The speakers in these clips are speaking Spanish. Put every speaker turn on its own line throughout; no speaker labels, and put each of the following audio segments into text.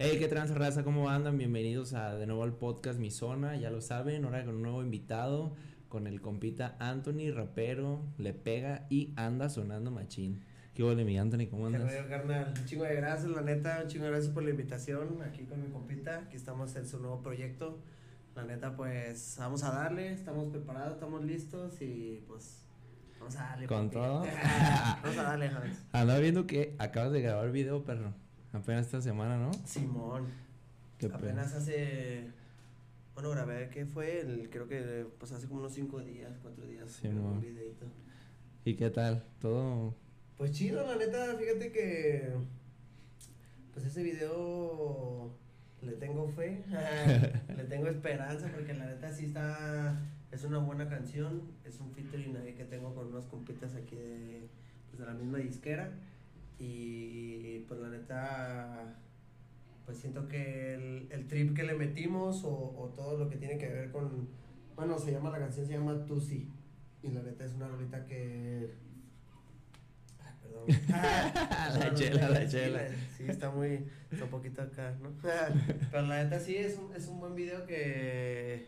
Hey, qué trans raza, ¿cómo andan? Bienvenidos a de nuevo al podcast Mi Zona, ya lo saben, ahora con un nuevo invitado, con el compita Anthony, rapero, le pega y anda sonando machín. ¿Qué huele mi Anthony? ¿Cómo andas?
Qué carnal. Un chingo de gracias, la neta, un chingo de gracias por la invitación aquí con mi compita. Aquí estamos en su nuevo proyecto. La neta, pues vamos a darle, estamos preparados, estamos listos y pues vamos a darle.
¿Con
papi.
todo?
vamos a darle, Javes.
Andaba viendo que acabas de grabar video, perro. Apenas esta semana, ¿no?
Simón.
Qué
Apenas hace. Bueno, grabé que fue el, creo que pues hace como unos cinco días, cuatro días.
Simón.
un videito.
¿Y qué tal? Todo.
Pues chido, la neta, fíjate que. Pues ese video. Le tengo fe. le tengo esperanza porque la neta sí está. Es una buena canción. Es un featuring ahí que tengo con unos compitas aquí de. Pues de la misma disquera. Y pues la neta. Pues siento que el, el trip que le metimos o, o todo lo que tiene que ver con. Bueno, se llama la canción, se llama Tusi. Y la neta es una rolita que. Ay, perdón.
La chela, la chela.
Sí, está muy. Está un poquito acá, ¿no? Pero la neta sí es un, es un buen video que.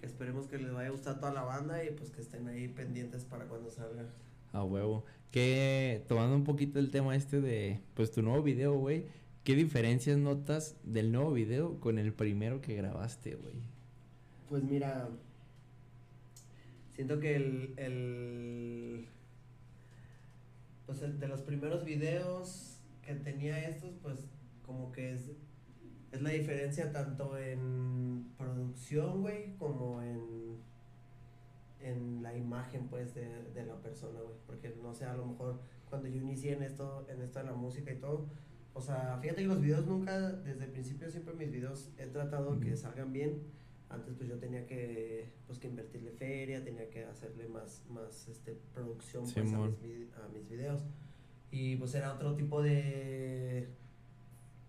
Que esperemos que les vaya a gustar a toda la banda y pues que estén ahí pendientes para cuando salga.
A huevo. Que tomando un poquito el tema este de pues tu nuevo video, güey. ¿Qué diferencias notas del nuevo video con el primero que grabaste, güey?
Pues mira, siento que el, el pues el de los primeros videos que tenía estos, pues como que es, es la diferencia tanto en producción, güey, como en, en la imagen, pues, de, de la persona, güey, porque no sé, a lo mejor cuando yo inicié en esto, en esto de la música y todo, o sea, fíjate que los videos nunca, desde el principio siempre mis videos he tratado que salgan bien. Antes pues yo tenía que pues que invertirle feria, tenía que hacerle más más este producción pues, a, mis, a mis videos. Y pues era otro tipo de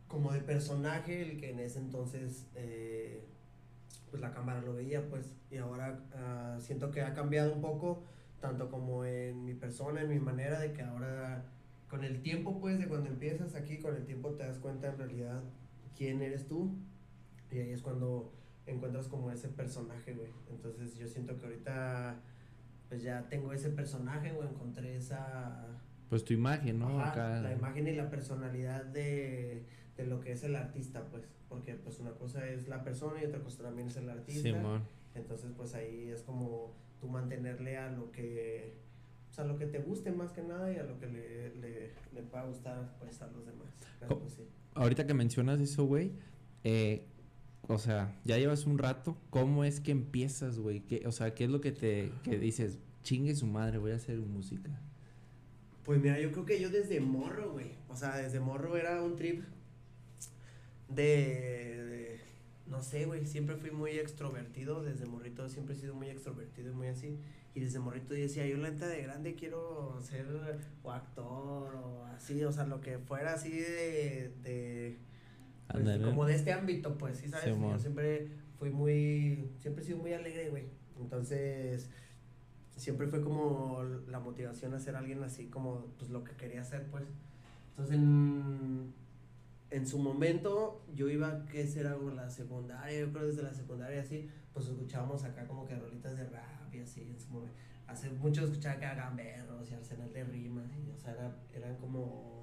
como de personaje el que en ese entonces eh, pues la cámara lo veía pues y ahora ah, siento que ha cambiado un poco tanto como en mi persona, en mi manera de que ahora con el tiempo pues de cuando empiezas aquí, con el tiempo te das cuenta en realidad quién eres tú y ahí es cuando encuentras como ese personaje, güey. Entonces yo siento que ahorita pues ya tengo ese personaje, güey, encontré esa
Pues tu imagen, ¿no?
Ajá,
Acá.
la imagen y la personalidad de, de lo que es el artista, pues, porque pues una cosa es la persona y otra cosa también es el artista.
Simón.
Entonces, pues ahí es como tú mantenerle a lo que, o sea, a lo que te guste más que nada y a lo que le, le, le pueda gustar, pues, a los demás. Pues, sí.
Ahorita que mencionas eso, güey, eh, o sea, ya llevas un rato, ¿cómo es que empiezas, güey? ¿Qué- O sea, ¿qué es lo que te que dices? Chingue su madre, voy a hacer música.
Pues mira, yo creo que yo desde morro, güey. O sea, desde morro era un trip de, de- no sé, güey, siempre fui muy extrovertido, desde morrito siempre he sido muy extrovertido y muy así. Y desde morrito yo decía, yo la neta de grande quiero ser o actor o así, o sea, lo que fuera así de, de pues, como de este ámbito, pues, sí, ¿sabes? Yo siempre fui muy, siempre he sido muy alegre, güey. Entonces, siempre fue como la motivación a ser alguien así como, pues, lo que quería hacer, pues. Entonces, en, en su momento, yo iba, ¿qué será? Como la secundaria, yo creo desde la secundaria, así, pues, escuchábamos acá como que rolitas de rap y así, en su momento. Hace mucho escuchaba acá Gamberros y Arsenal de Rimas, o sea, era- eran como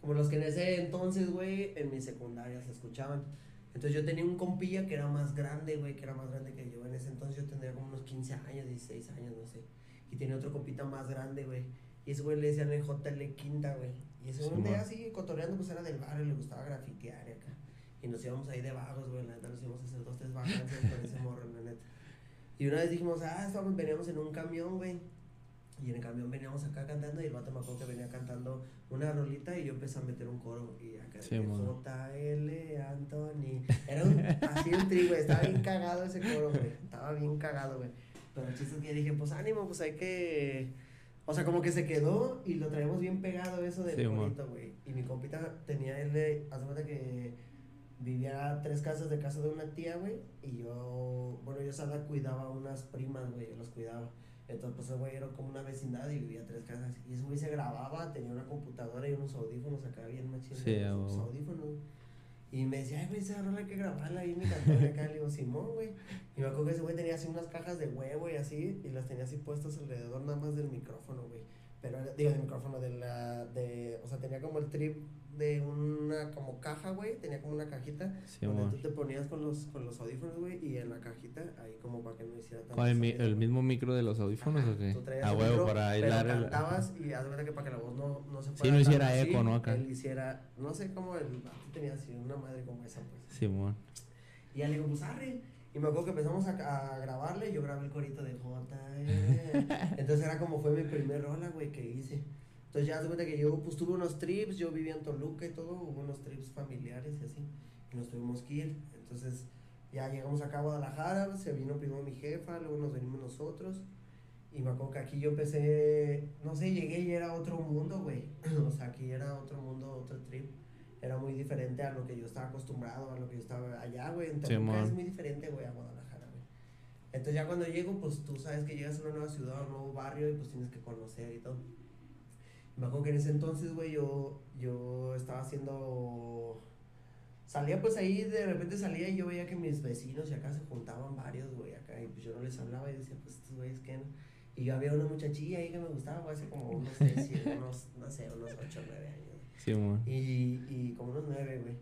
como los que en ese entonces, güey, en mi secundaria se escuchaban. Entonces yo tenía un compilla que era más grande, güey, que era más grande que yo. En ese entonces yo tendría como unos 15 años, 16 años, no sé. Y tenía otro compita más grande, güey. Y ese güey le decían el JL Quinta, güey. Y ese güey un día así cotorreando, pues era del barrio, le gustaba grafitear y acá. Y nos íbamos ahí de vagos, güey, la neta nos íbamos a hacer dos, tres vacancias con ese morro, la neta. Y una vez dijimos, ah, estábamos, veníamos en un camión, güey. Y en el camión veníamos acá cantando y el vato me acuerdo que venía cantando una rolita y yo empecé a meter un coro y acá
Sí.
JL Anthony. Era un, así un tri, güey. Estaba bien cagado ese coro, güey. Estaba bien cagado, güey. Pero el chiste es que dije, pues ánimo, pues hay que. O sea, como que se quedó y lo traemos bien pegado eso del
Sí,
bonito, güey. Y mi compita tenía él, de- haz de cuenta que vivía a tres casas de casa de una tía, güey. Y yo, bueno, yo Sada cuidaba a unas primas, güey, yo los cuidaba. Entonces, pues güey era como una vecindad y vivía a tres casas. Y ese güey se grababa, tenía una computadora y unos audífonos acá bien machinos.
Sí,
audífonos. Y me decía, ay, güey, esa rola hay que grabarla ahí mi cantón acá. Le digo, Simón, güey. Y me acuerdo que ese güey tenía así unas cajas de huevo y así, y las tenía así puestas alrededor nada más del micrófono, güey. Pero, era- digo, del micrófono, de la, de, o sea, tenía como el trip de una, como caja, güey, tenía como una cajita,
Sí,
donde
mon.
tú te ponías con los, con los audífonos, güey, y en la cajita, ahí como para que no hiciera tanto
¿Cuál, el, mi- el mismo micro de los audífonos o qué?
Tú traías
A
el
huevo,
micro,
para aislar el.
cantabas y haz de cuenta que para que la voz no, no se
Sí,
fuera
no
tan
hiciera
así,
eco, ¿no? Acá.
Él hiciera, no sé cómo el vato tenía así, una madre como esa, pues.
Simón.
Y ya le digo, pues arre. Y me acuerdo que empezamos a, a grabarle, yo grabé el corito de J. Entonces era como fue mi primer rola, güey, que hice. Entonces ya de cuenta que yo pues tuve unos trips, yo vivía en Toluca y todo, hubo unos trips familiares y así. Y nos tuvimos que ir. Entonces ya llegamos acá a Guadalajara, se vino primero mi jefa, luego nos venimos nosotros. Y me acuerdo que aquí yo empecé, no sé, llegué y era otro mundo, güey. o sea, aquí era otro mundo, otro trip. Era muy diferente a lo que yo estaba acostumbrado, a lo que yo estaba allá, güey. En Toluca
Simón.
es muy diferente, güey, a Guadalajara, güey. Entonces ya cuando llego, pues tú sabes que llegas a una nueva ciudad, a un nuevo barrio y pues tienes que conocer y todo. Me acuerdo que en ese entonces, güey, yo, yo estaba haciendo... Salía pues ahí, de repente salía y yo veía que mis vecinos y acá se juntaban varios, güey, acá. Y pues yo no les hablaba y decía, pues estos güeyes que... Y yo había una muchachilla ahí que me gustaba, güey, hace como unos seis, siete, unos, no sé, unos ocho, nueve años. Y, y como unos nueve, güey.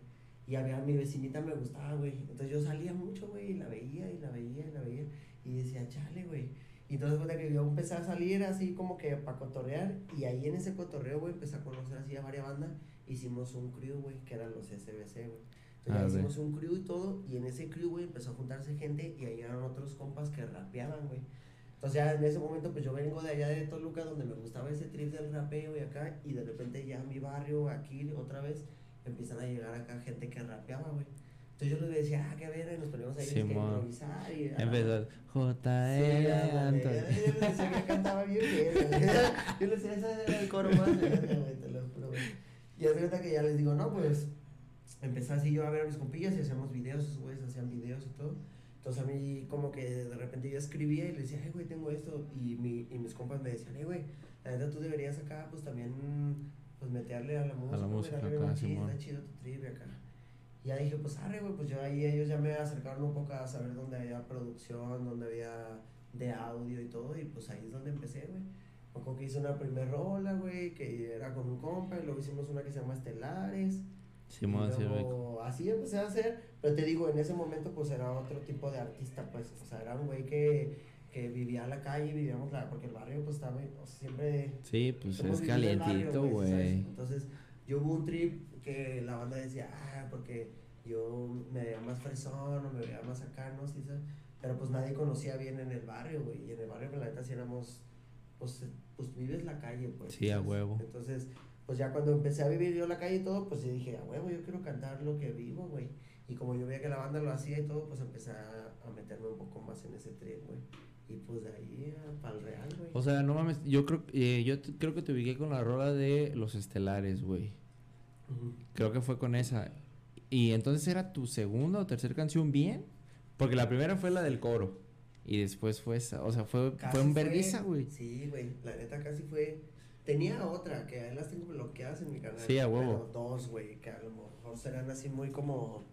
Y había mi vecinita me gustaba, güey. Entonces yo salía mucho, güey, y la veía, y la veía, y la veía. Y decía, chale, güey. Y entonces cuenta que yo empecé a salir así como que para cotorrear. Y ahí en ese cotorreo, güey, empecé a conocer así a varias bandas. Hicimos un crew, güey, que eran los SBC, güey. Entonces
Ah,
hicimos un crew y todo. Y en ese crew, güey, empezó a juntarse gente. Y ahí llegaron otros compas que rapeaban, güey. Entonces ya en ese momento pues yo vengo de allá de Toluca donde me gustaba ese trip del rapeo y acá y de repente ya mi barrio aquí otra vez empiezan a llegar acá gente que rapeaba, güey. Entonces yo les decía, ah, qué ver, y nos poníamos ahí es que improvisar y...
Empezó
Sí,
J.E. Anthony.
Yo le decía que cantaba bien bien. Yo le decía, ese era el coro más verga, güey, te lo juro, güey. Y hace cuenta que ya les digo, no, pues, empecé así yo a ver a mis compillas y hacíamos videos, esos güeyes hacían videos y todo. Entonces a mí como que de repente yo escribía y le decía, ay, güey, tengo esto. Y, mi, y mis compas me decían, ay, güey, la neta tú deberías acá, pues también, pues meterle a la música. güey,
música
darle
acá,
machín,
Simón.
está chido tu trivia acá. Y ya dije, pues arre, güey, pues yo ahí ellos ya me acercaron un poco a saber dónde había producción, dónde había de audio y todo, y pues ahí es donde empecé, güey. Me que hice una primer rola, güey, que era con un compa, y luego hicimos una que se llama Estelares. Y
sí, güey.
luego, así empecé a hacer, pero te digo, en ese momento pues era otro tipo de artista, pues, o sea, era un güey que, que vivía en la calle, vivíamos la, porque el barrio pues estaba, o sea, siempre
Sí, pues es calientito, güey.
Entonces, yo hubo un trip que la banda decía, ah, porque yo me veía más fresón o me veía más acá, ¿no? Sí, ¿sabes? Pero pues nadie conocía bien en el barrio, güey. Y en el barrio, pues, la neta, sí éramos, pues, pues vives la calle, pues.
Sí, a huevo.
Entonces, pues ya cuando empecé a vivir yo la calle y todo, pues dije, a huevo, yo quiero cantar lo que vivo, güey. Y como yo veía que la banda lo hacía y todo, pues empecé a, a meterme un poco más en ese trip, güey. Y pues de ahí para el real, güey.
O sea, no mames, yo creo, eh, yo creo que te ubiqué con la rola de Los Estelares, güey. Creo que fue con esa. Y entonces era tu segunda o tercera canción bien. Porque la primera fue la del coro. Y después fue esa. O sea, fue,
Casi
fue un vergüenza, güey.
Sí, güey. La neta casi fue. Tenía otra que ahí las tengo bloqueadas en mi canal.
Sí, a huevo.
Pero dos, güey, que a lo mejor serán así muy como.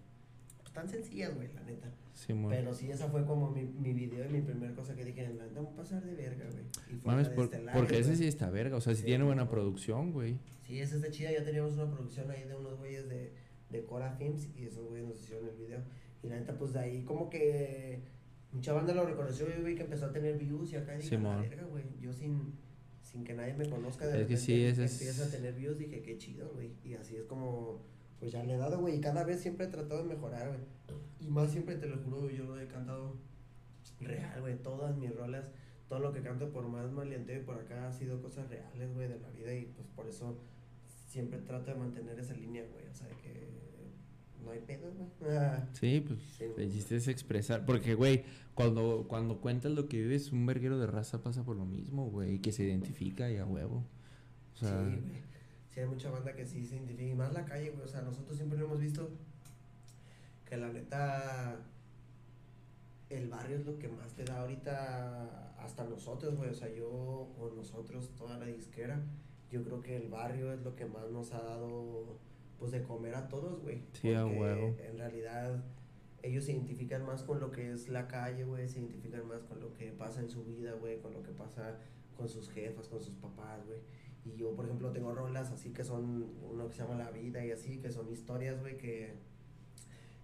Tan sencillas, güey, la neta.
Simón.
Pero sí, esa fue como mi, mi video y mi primera cosa que dije, la neta, pasar de verga, güey. Y fue
Mames, por-
Estelares,
porque ese
güey.
sí está verga. O sea, sí,
Sí,
tiene buena
no.
producción, güey.
Sí, esa está chida. Ya teníamos una producción ahí de unos güeyes de, de Cora Films y esos güeyes nos hicieron el video. Y la neta, pues de ahí como que mucha banda lo reconoció y vi que empezó a tener views y acá dije,
Simón.
la verga, güey. Yo sin, sin que nadie me conozca de
Es que
repente
sí, ese es-
empieza a tener views, dije, qué chido, güey. Y así es como, pues ya le he dado, güey. Y cada vez siempre he tratado de mejorar, güey. Y más siempre, te lo juro, yo lo he cantado real, güey. Todas mis rolas, todo lo que canto, por más maleanteo y por acá, ha sido cosas reales, güey, de la vida. Y pues por eso siempre trato de mantener esa línea, güey. O sea, de que no hay pedo, güey. Ah,
Sí, pues
Sí,
el chiste es expresar. Porque, güey, cuando, cuando cuentas lo que vives, un verguero de raza pasa por lo mismo, güey. Que se identifica y a huevo. O sea,
sí, güey. Sí, hay mucha banda que sí se identifica. Y más la calle, güey. O sea, nosotros siempre lo hemos visto que la neta. El barrio es lo que más te da ahorita hasta nosotros, güey. O sea, yo o nosotros, toda la disquera. Yo creo que el barrio es lo que más nos ha dado pues de comer a todos, güey.
Sí, huevo.
En realidad ellos se identifican más con lo que es la calle, güey, se identifican más con lo que pasa en su vida, güey, con lo que pasa con sus jefas, con sus papás, güey. Y yo, por ejemplo, tengo rolas así que son uno que se llama La Vida y así, que son historias, güey, que,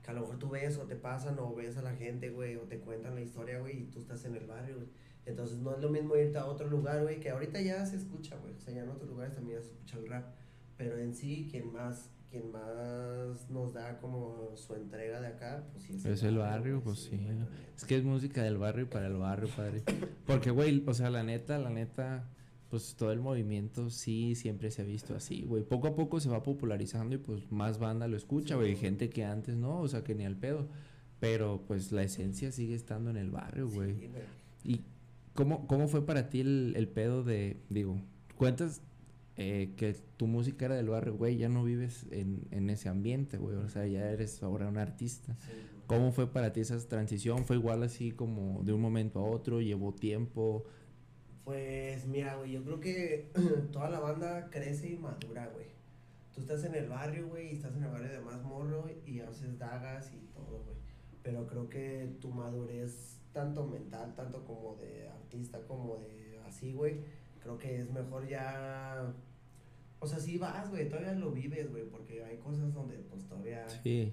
que a lo mejor tú ves o te pasan o ves a la gente, güey, o te cuentan la historia, güey, y tú estás en el barrio, güey. Entonces no es lo mismo irte a otro lugar, güey, que ahorita ya se escucha, güey. O sea, ya en otros lugares también se escucha el rap. Pero en sí, quien más, quien más nos da como su entrega de acá, pues sí
es, es el, barrio, pues sí. Es que es música del barrio para el barrio, padre. Porque, güey, o sea, la neta, la neta, pues todo el movimiento sí siempre se ha visto así, güey. Poco a poco se va popularizando y pues más banda lo escucha, güey. Gente que antes no, o sea, que ni al pedo. Pero pues la esencia sigue estando en el barrio, güey. Sí, y ¿Cómo, ¿Cómo fue para ti el, el pedo de, digo, cuentas eh, que tu música era del barrio, güey, ya no vives en, en ese ambiente, güey, o sea, ya eres ahora un artista. ¿Cómo fue para ti esa transición? ¿Fue igual así como de un momento a otro? ¿Llevó tiempo?
Pues mira, güey, yo creo que toda la banda crece y madura, güey. Tú estás en el barrio, güey, y estás en el barrio de más morro y haces dagas y todo, güey. Pero creo que tu madurez, tanto mental, tanto como de artista, como de así, güey, creo que es mejor ya. O sea, sí vas, güey, todavía lo vives, güey, porque hay cosas donde, pues, todavía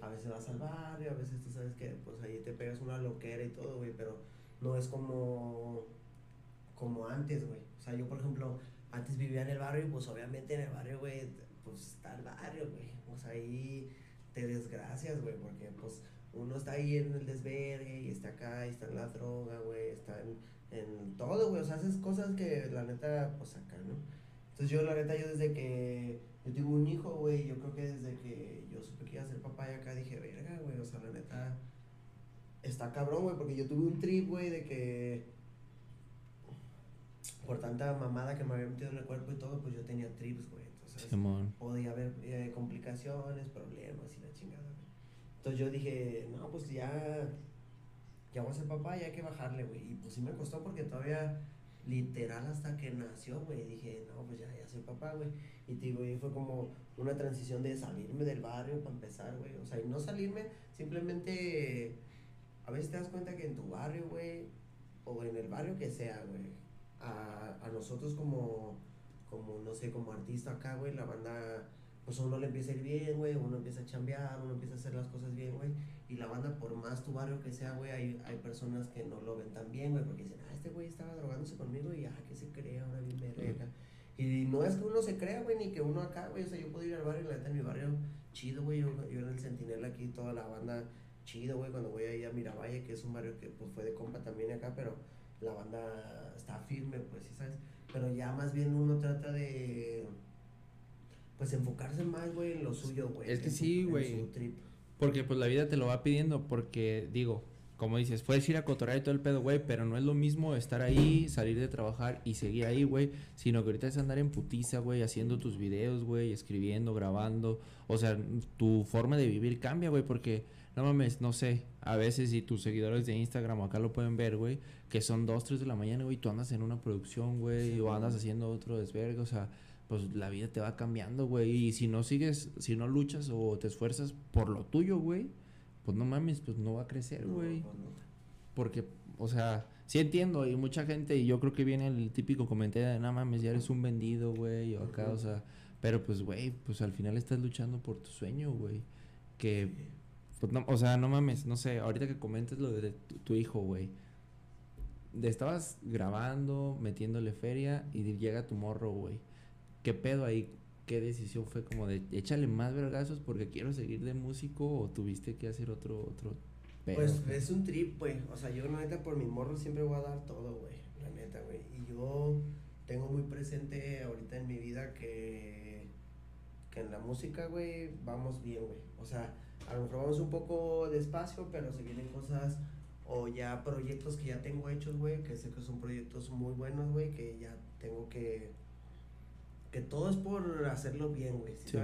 a veces vas al barrio, a veces tú sabes que, pues, ahí te pegas una loquera y todo, güey, pero no es como, como antes, güey. O sea, yo, por ejemplo, antes vivía en el barrio y, pues, obviamente en el barrio, güey, pues, está el barrio, güey. O sea, ahí te desgracias, güey, porque, pues, uno está ahí en el desvergue y está acá y está en la droga, güey, está en, todo, güey, o sea, haces cosas que la neta, pues acá, ¿no? Entonces yo, la neta, yo desde que yo tengo un hijo, güey, yo creo que desde que yo supe que iba a ser papá y acá dije, verga, güey, o sea, la neta, está cabrón, güey, porque yo tuve un trip, güey, de que por tanta mamada que me había metido en el cuerpo y todo, pues yo tenía trips, güey. Entonces podía haber eh, complicaciones, problemas y la chingada. Entonces yo dije, no, pues ya, ya voy a ser papá y hay que bajarle, güey. Y pues sí me costó porque todavía, literal, hasta que nació, güey, dije, no, pues ya, ya soy papá, güey. Y te digo, y fue como una transición de salirme del barrio para empezar, güey. O sea, y no salirme, simplemente, a veces te das cuenta que en tu barrio, güey, o en el barrio que sea, güey, a, a nosotros como, como, no sé, como artista acá, güey, la banda pues uno le empieza a ir bien, güey, uno empieza a chambear, uno empieza a hacer las cosas bien, güey, y la banda, por más tu barrio que sea, güey, hay, hay personas que no lo ven tan bien, güey, porque dicen, ah, este güey estaba drogándose conmigo y, ah, que se crea, ahora bien verga. Y no es que uno se crea, güey, ni que uno acá, güey, o sea, yo puedo ir al barrio, la neta, en mi barrio, chido, güey, yo, yo en el Centinela aquí, toda la banda, chido, güey, cuando voy ahí a Miravalle, que es un barrio que, pues, fue de compa también acá, pero la banda está firme, pues, sí, ¿sabes? Pero ya más bien uno trata de pues enfocarse más, güey, en lo suyo, güey.
Es que sí, güey. Porque pues la vida te lo va pidiendo, porque digo, como dices, puedes ir a cotorrear y todo el pedo, güey, pero no es lo mismo estar ahí, salir de trabajar y seguir ahí, güey, sino que ahorita es andar en putiza, güey, haciendo tus videos, güey, escribiendo, grabando, o sea, tu forma de vivir cambia, güey, porque, no mames, no sé, a veces si tus seguidores de Instagram acá lo pueden ver, güey, que son dos, tres de la mañana, güey, tú andas en una producción, güey, o andas haciendo otro desvergue, o sea, pues la vida te va cambiando, güey. Y si no sigues, si no luchas o te esfuerzas por lo tuyo, güey, pues no mames, pues no va a crecer, güey. Pues Porque, o sea, sí entiendo, y mucha gente, y yo creo que viene el típico comentario de, no mames, ya eres un vendido, güey, o acá, o sea, pero pues, güey, pues al final estás luchando por tu sueño, güey. Que, pues no, o sea, no mames, no sé, ahorita que comentes lo de tu, hijo, güey. Estabas grabando, metiéndole feria, y llega tu morro, güey ¿Qué pedo ahí? ¿Qué decisión fue como de échale más vergazos porque quiero seguir de músico o tuviste que hacer otro otro
Pues es un trip, güey. O sea, yo la neta por mi morro siempre voy a dar todo, güey. La neta, güey. Y yo tengo muy presente ahorita en mi vida que que en la música, güey, vamos bien, güey. O sea, a lo mejor vamos un poco despacio, pero se vienen cosas o ya proyectos que ya tengo hechos, güey, que sé que son proyectos muy buenos, güey, que ya tengo que que todo es por hacerlo bien, güey. ¿sí,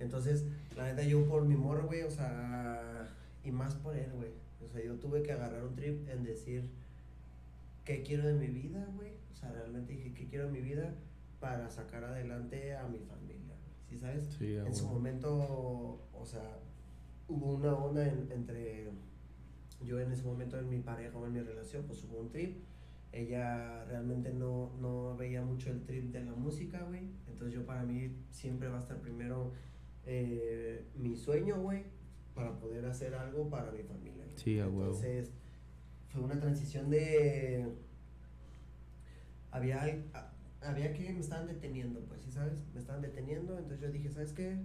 Entonces, la neta, yo por mi morro, güey, o sea, y más por él, güey. O sea, yo tuve que agarrar un trip en decir qué quiero de mi vida, güey. O sea, realmente dije qué quiero de mi vida para sacar adelante a mi familia. ¿Sí sabes?
Sí,
en su momento, o sea, hubo una onda en- entre yo en ese momento en mi pareja o en mi relación, pues hubo un trip. Ella realmente no, no veía mucho el trip de la música, güey. Entonces yo para mí siempre va a estar primero eh, mi sueño, güey, para poder hacer algo para mi familia.
Sí, a.
Entonces fue una transición de... Había, había que me estaban deteniendo, pues, ¿sí sabes? Me estaban deteniendo, entonces yo dije, ¿sabes qué?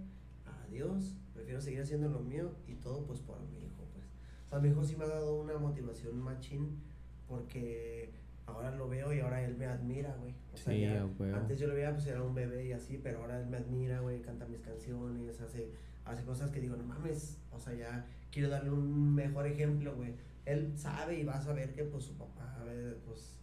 Adiós, prefiero seguir haciendo lo mío y todo pues por mi hijo, pues. O sea, mi hijo sí me ha dado una motivación machín porque ahora lo veo y ahora él me admira, güey. O sea,
Sí,
ya,
huevo.
antes yo lo veía, pues era un bebé y así, pero ahora él me admira, güey, canta mis canciones, hace, hace cosas que digo, no mames, o sea, ya quiero darle un mejor ejemplo, güey. Él sabe y va a saber que, pues, su papá, a ver, pues,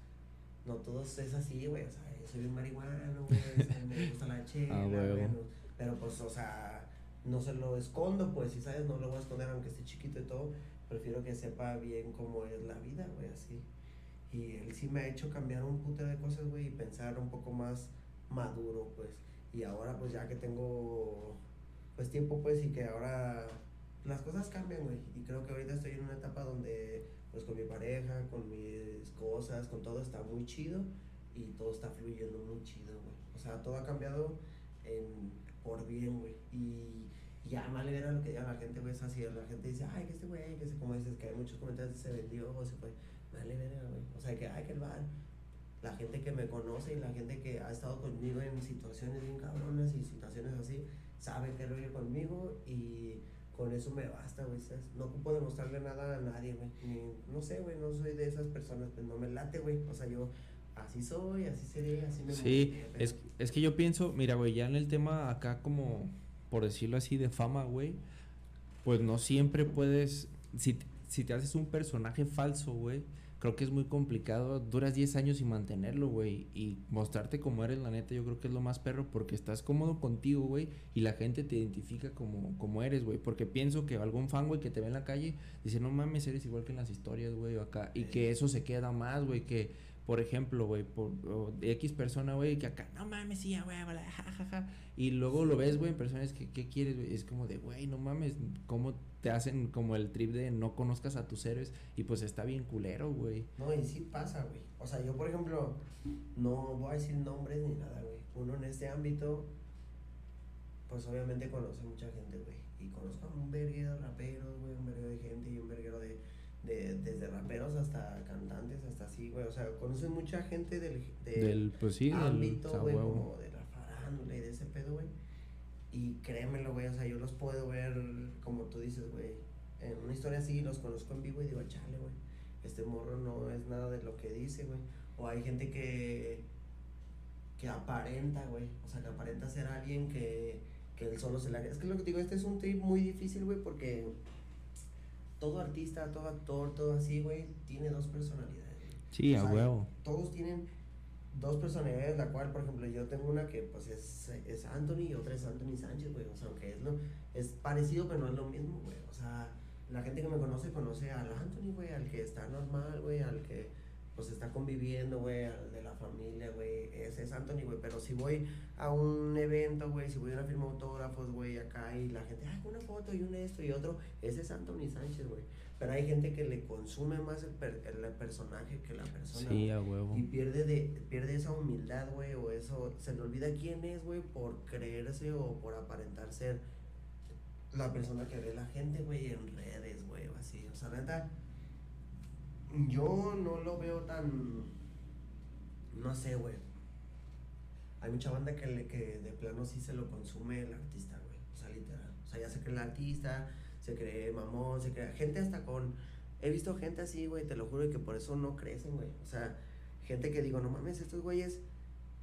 no todos es así, güey, o sea, soy un marihuano, güey, sea, me gusta la chela,
Ah, huevo.
güey, no- pero, pues, o sea, no se lo escondo, pues, si sabes, no lo voy a esconder aunque esté chiquito y todo, prefiero que sepa bien cómo es la vida, güey, así. Y él sí me ha hecho cambiar un puto de cosas, güey, y pensar un poco más maduro, pues. Y ahora, pues, ya que tengo, pues, tiempo, pues, y que ahora las cosas cambian, güey. Y creo que ahorita estoy en una etapa donde, pues, con mi pareja, con mis cosas, con todo está muy chido y todo está fluyendo muy chido, güey. O sea, todo ha cambiado en, por bien, güey. Y ya vale ver a lo que diga la gente, güey, es así. La gente dice, ay, que este güey, que se, como dices, que hay muchos comentarios se vendió o se fue. Verga, güey. O sea, que, ay, que el bar. La gente que me conoce y la gente que ha estado conmigo en situaciones bien cabronas y situaciones así, sabe que rollo conmigo y con eso me basta, güey. No ocupo demostrarle nada a nadie, güey. No sé, güey, no soy de esas personas, pues no me late, güey. O sea, yo así soy, así seré, así me
Sí, es, es que yo pienso, mira, güey, ya en el tema acá como, por decirlo así, de fama, güey, pues no siempre puedes, si, si te haces un personaje falso, güey, creo que es muy complicado, duras 10 años sin mantenerlo, güey, y mostrarte como eres, la neta, yo creo que es lo más perro, porque estás cómodo contigo, güey, y la gente te identifica como, como eres, güey, porque pienso que algún fan, güey, que te ve en la calle, dice, no mames, eres igual que en las historias, güey, o acá, y que eso se queda más, güey, que por ejemplo, güey, por de X persona, güey, que acá, no mames, sí, güey, ja, ja, ja, ja", Y luego lo ves, güey, en personas que, ¿qué quieres, güey? Es como de, güey, no mames, ¿cómo te hacen como el trip de no conozcas a tus héroes? Y pues está bien culero, güey.
No, y sí pasa, güey. O sea, yo, por ejemplo, no voy a decir nombres ni nada, güey. Uno en este ámbito, pues obviamente conoce mucha gente, güey. Y conozco a un verguero de raperos, güey, un verguero de gente y un verguero de, de, desde raperos hasta cantantes, hasta así, güey. O sea, conoces mucha gente del, del,
Del, pues sí,
ámbito, güey, como de la farándula y de ese pedo, güey. Y créemelo, güey, o sea, yo los puedo ver, como tú dices, güey, en una historia así, los conozco en vivo y digo, chale, güey, este morro no es nada de lo que dice, güey. O hay gente que, que aparenta, güey, o sea, que aparenta ser alguien que, que él solo se la... Es que lo que te digo, este es un trip muy difícil, güey, porque todo artista, todo actor, todo así, güey, tiene dos personalidades.
Sí,
O
a huevo.
Todos tienen dos personalidades, la cual, por ejemplo, yo tengo una que pues es, es Anthony y otra es Anthony Sánchez, güey. O sea, aunque es, lo, es parecido, pero no es lo mismo, güey. O sea, la gente que me conoce conoce al Anthony, güey, al que está normal, güey, al que pues está conviviendo, güey, al de la familia, güey. Ese es Anthony, güey. Pero si voy a un evento, güey, si voy a una firma de autógrafos, güey, acá y la gente, ay, una foto y un esto y otro, ese es Anthony Sánchez, güey. Pero hay gente que le consume más el, per- el personaje que la persona.
Sí, a huevo.
Y pierde de pierde esa humildad, güey, o eso, se le olvida quién es, güey, por creerse o por aparentar ser la persona que ve la gente, güey, en redes, güey, o así. O sea, neta, yo no lo veo tan, no sé, güey. Hay mucha banda que, le, que de plano sí se lo consume el artista, güey. O sea, literal. O sea, ya se cree el artista, se cree mamón, se cree... Gente hasta con... He visto gente así, güey, te lo juro, y que por eso no crecen, güey. O sea, gente que digo, no mames, estos güeyes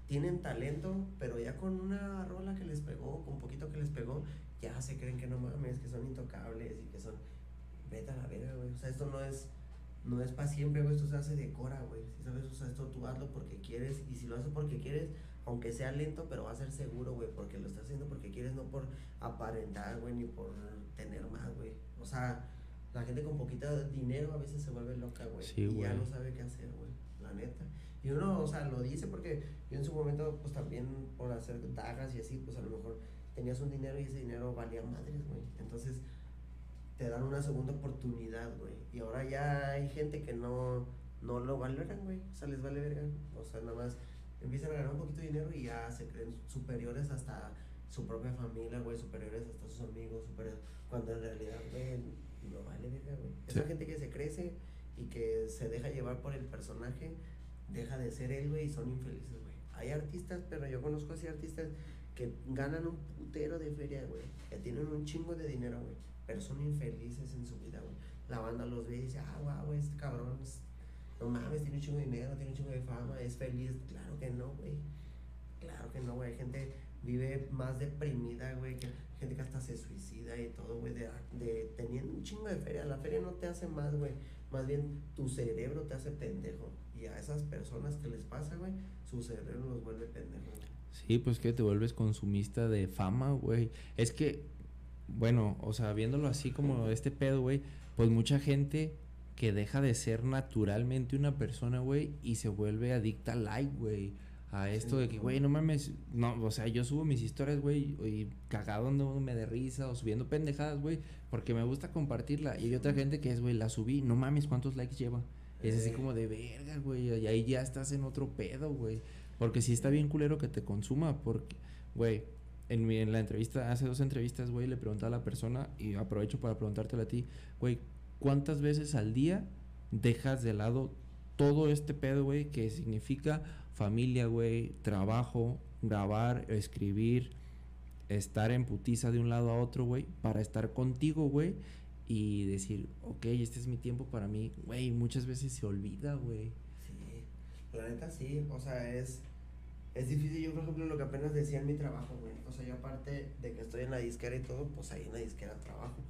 tienen talento, pero ya con una rola que les pegó, con poquito que les pegó, ya se creen que no mames, que son intocables y que son... Vete a la verga, güey. O sea, esto no es... No es para siempre, güey, esto se hace de cora, güey. Si sabes, o sea, esto tú hazlo porque quieres, y si lo haces porque quieres, aunque sea lento, pero va a ser seguro, güey, porque lo estás haciendo porque quieres, no por aparentar, güey, ni por tener más, güey. O sea, la gente con poquito dinero a veces se vuelve loca, güey.
Sí,
y ya no sabe qué hacer, güey, la neta. Y uno, o sea, lo dice porque yo en su momento, pues también por hacer dagas y así, pues a lo mejor tenías un dinero y ese dinero valía madres, güey. Entonces te dan una segunda oportunidad, güey. Y ahora ya hay gente que no, no lo valoran, güey. O sea, les vale verga. O sea, nada más empiezan a ganar un poquito de dinero y ya se creen superiores hasta su propia familia, güey, superiores hasta sus amigos, superiores, cuando en realidad, güey, no vale verga, güey. Esa gente que se crece y que se deja llevar por el personaje, deja de ser él, güey, y son infelices, güey. Hay artistas, pero yo conozco así artistas que ganan un putero de feria, güey, que tienen un chingo de dinero, güey, pero son infelices en su vida, güey. La banda los ve y dice, ah, guau, este cabrón, no mames, tiene un chingo de dinero, tiene un chingo de fama, es feliz. Claro que no, güey. Claro que no, güey. Hay gente vive más deprimida, güey, gente que hasta se suicida y todo, güey, de, de teniendo un chingo de feria. La feria no te hace más, güey. Más bien tu cerebro te hace pendejo. Y a esas personas que les pasa, güey, su cerebro los vuelve pendejos.
Sí, pues que te vuelves consumista de fama, güey. Es que, bueno, o sea, viéndolo así como este pedo, güey, pues mucha gente que deja de ser naturalmente una persona, güey, y se vuelve adicta al like, güey a esto de que, güey, no mames, no, o sea, yo subo mis historias, güey, y cagado me de risa o subiendo pendejadas, güey, porque me gusta compartirla. Y hay otra gente que es, güey, la subí, no mames, ¿cuántos likes lleva? Es así como de verga, güey, y ahí ya estás en otro pedo, güey. Porque sí está bien culero que te consuma, porque, güey, en, mi, en la entrevista, hace dos entrevistas, güey, le preguntaba a la persona, y aprovecho para preguntártela a ti, güey, ¿cuántas veces al día dejas de lado todo este pedo, güey, que significa familia, güey, trabajo, grabar, escribir, estar en putiza de un lado a otro, güey, para estar contigo, güey, y decir, ok, este es mi tiempo para mí, güey, muchas veces se olvida, güey.
Sí, la neta sí, o sea, es, es difícil, yo por ejemplo, lo que apenas decía en mi trabajo, güey, o sea, yo aparte de que estoy en la disquera y todo, pues ahí en la disquera trabajo,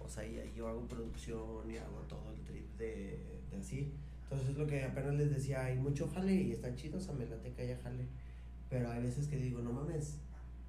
o sea, ahí, yo hago producción y hago todo el trip de, de así, entonces es lo que apenas les decía, hay mucho jale y está chido, o sea, me late que haya jale. Pero hay veces que digo, no mames,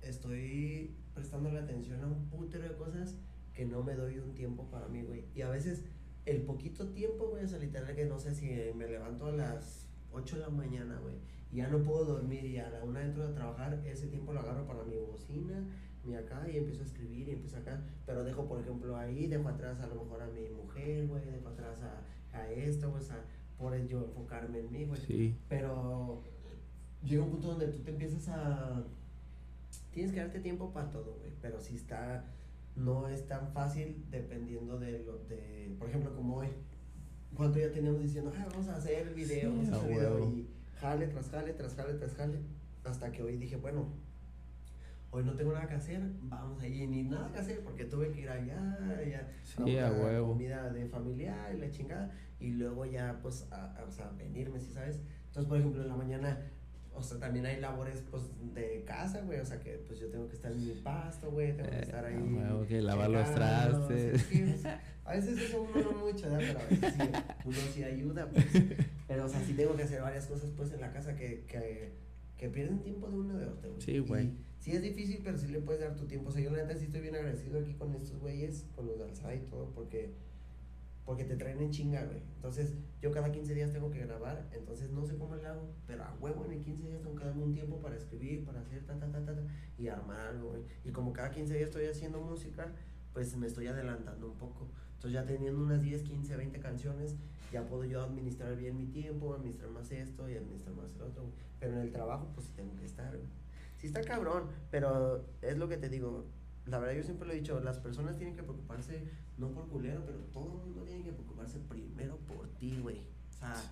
estoy prestando la atención a un putero de cosas que no me doy un tiempo para mí, güey. Y a veces el poquito tiempo, güey, o sea, literal que no sé si me levanto a las 8 de la mañana, güey, ya no puedo dormir y a la una dentro de trabajar, ese tiempo lo agarro para mi bocina, mi acá, y empiezo a escribir y empiezo acá. Pero dejo, por ejemplo, ahí, dejo atrás a lo mejor a mi mujer, güey, dejo atrás a, a esto, güey, o sea por yo enfocarme en mí, güey. Sí. Pero llega un punto donde tú te empiezas a... Tienes que darte tiempo para todo, güey. Pero si está... No es tan fácil dependiendo de lo de... Por ejemplo, como hoy. Cuánto ya teníamos diciendo, ah, vamos a hacer el video, vamos a hacer el video. Y jale tras jale, tras jale, tras jale. Hasta que hoy dije, bueno, hoy no tengo nada que hacer, vamos allí, ni nada que hacer porque tuve que ir allá, allá
sí, a huevo.
comida de familiar y la chingada, y luego ya, pues, a, o sea, venirme, ¿sí sabes? Entonces, por ejemplo, en la mañana, o sea, también hay labores, pues, de casa, güey, o sea, que, pues, yo tengo que estar en mi pasto, güey, tengo que eh, estar ahí.
Huevo, que lavar los trastes.
A veces eso uno no mucho, ¿no? Pero a veces sí, uno sí ayuda, pues. Pero, o sea, sí tengo que hacer varias cosas, pues, en la casa que, que, que pierden tiempo de uno de otro.
Sí, güey.
Sí es difícil, pero sí le puedes dar tu tiempo. O sea, yo la neta sí estoy bien agradecido aquí con estos güeyes, con los de Alzada y todo, porque porque te traen en chinga, güey. Entonces, yo cada 15 días tengo que grabar, entonces no sé cómo le hago, pero a huevo en el 15 días tengo que darme un tiempo para escribir, para hacer ta, ta, ta, ta, ta y armar algo, güey. Y como cada 15 días estoy haciendo música, pues me estoy adelantando un poco. Entonces, ya teniendo unas 10, 15, 20 canciones, ya puedo yo administrar bien mi tiempo, administrar más esto y administrar más el otro, Pero en el trabajo, pues sí tengo que estar. Sí está cabrón, pero es lo que te digo, la verdad yo siempre lo he dicho, las personas tienen que preocuparse, no por culero, pero todo el mundo tiene que preocuparse primero por ti, güey. O sea,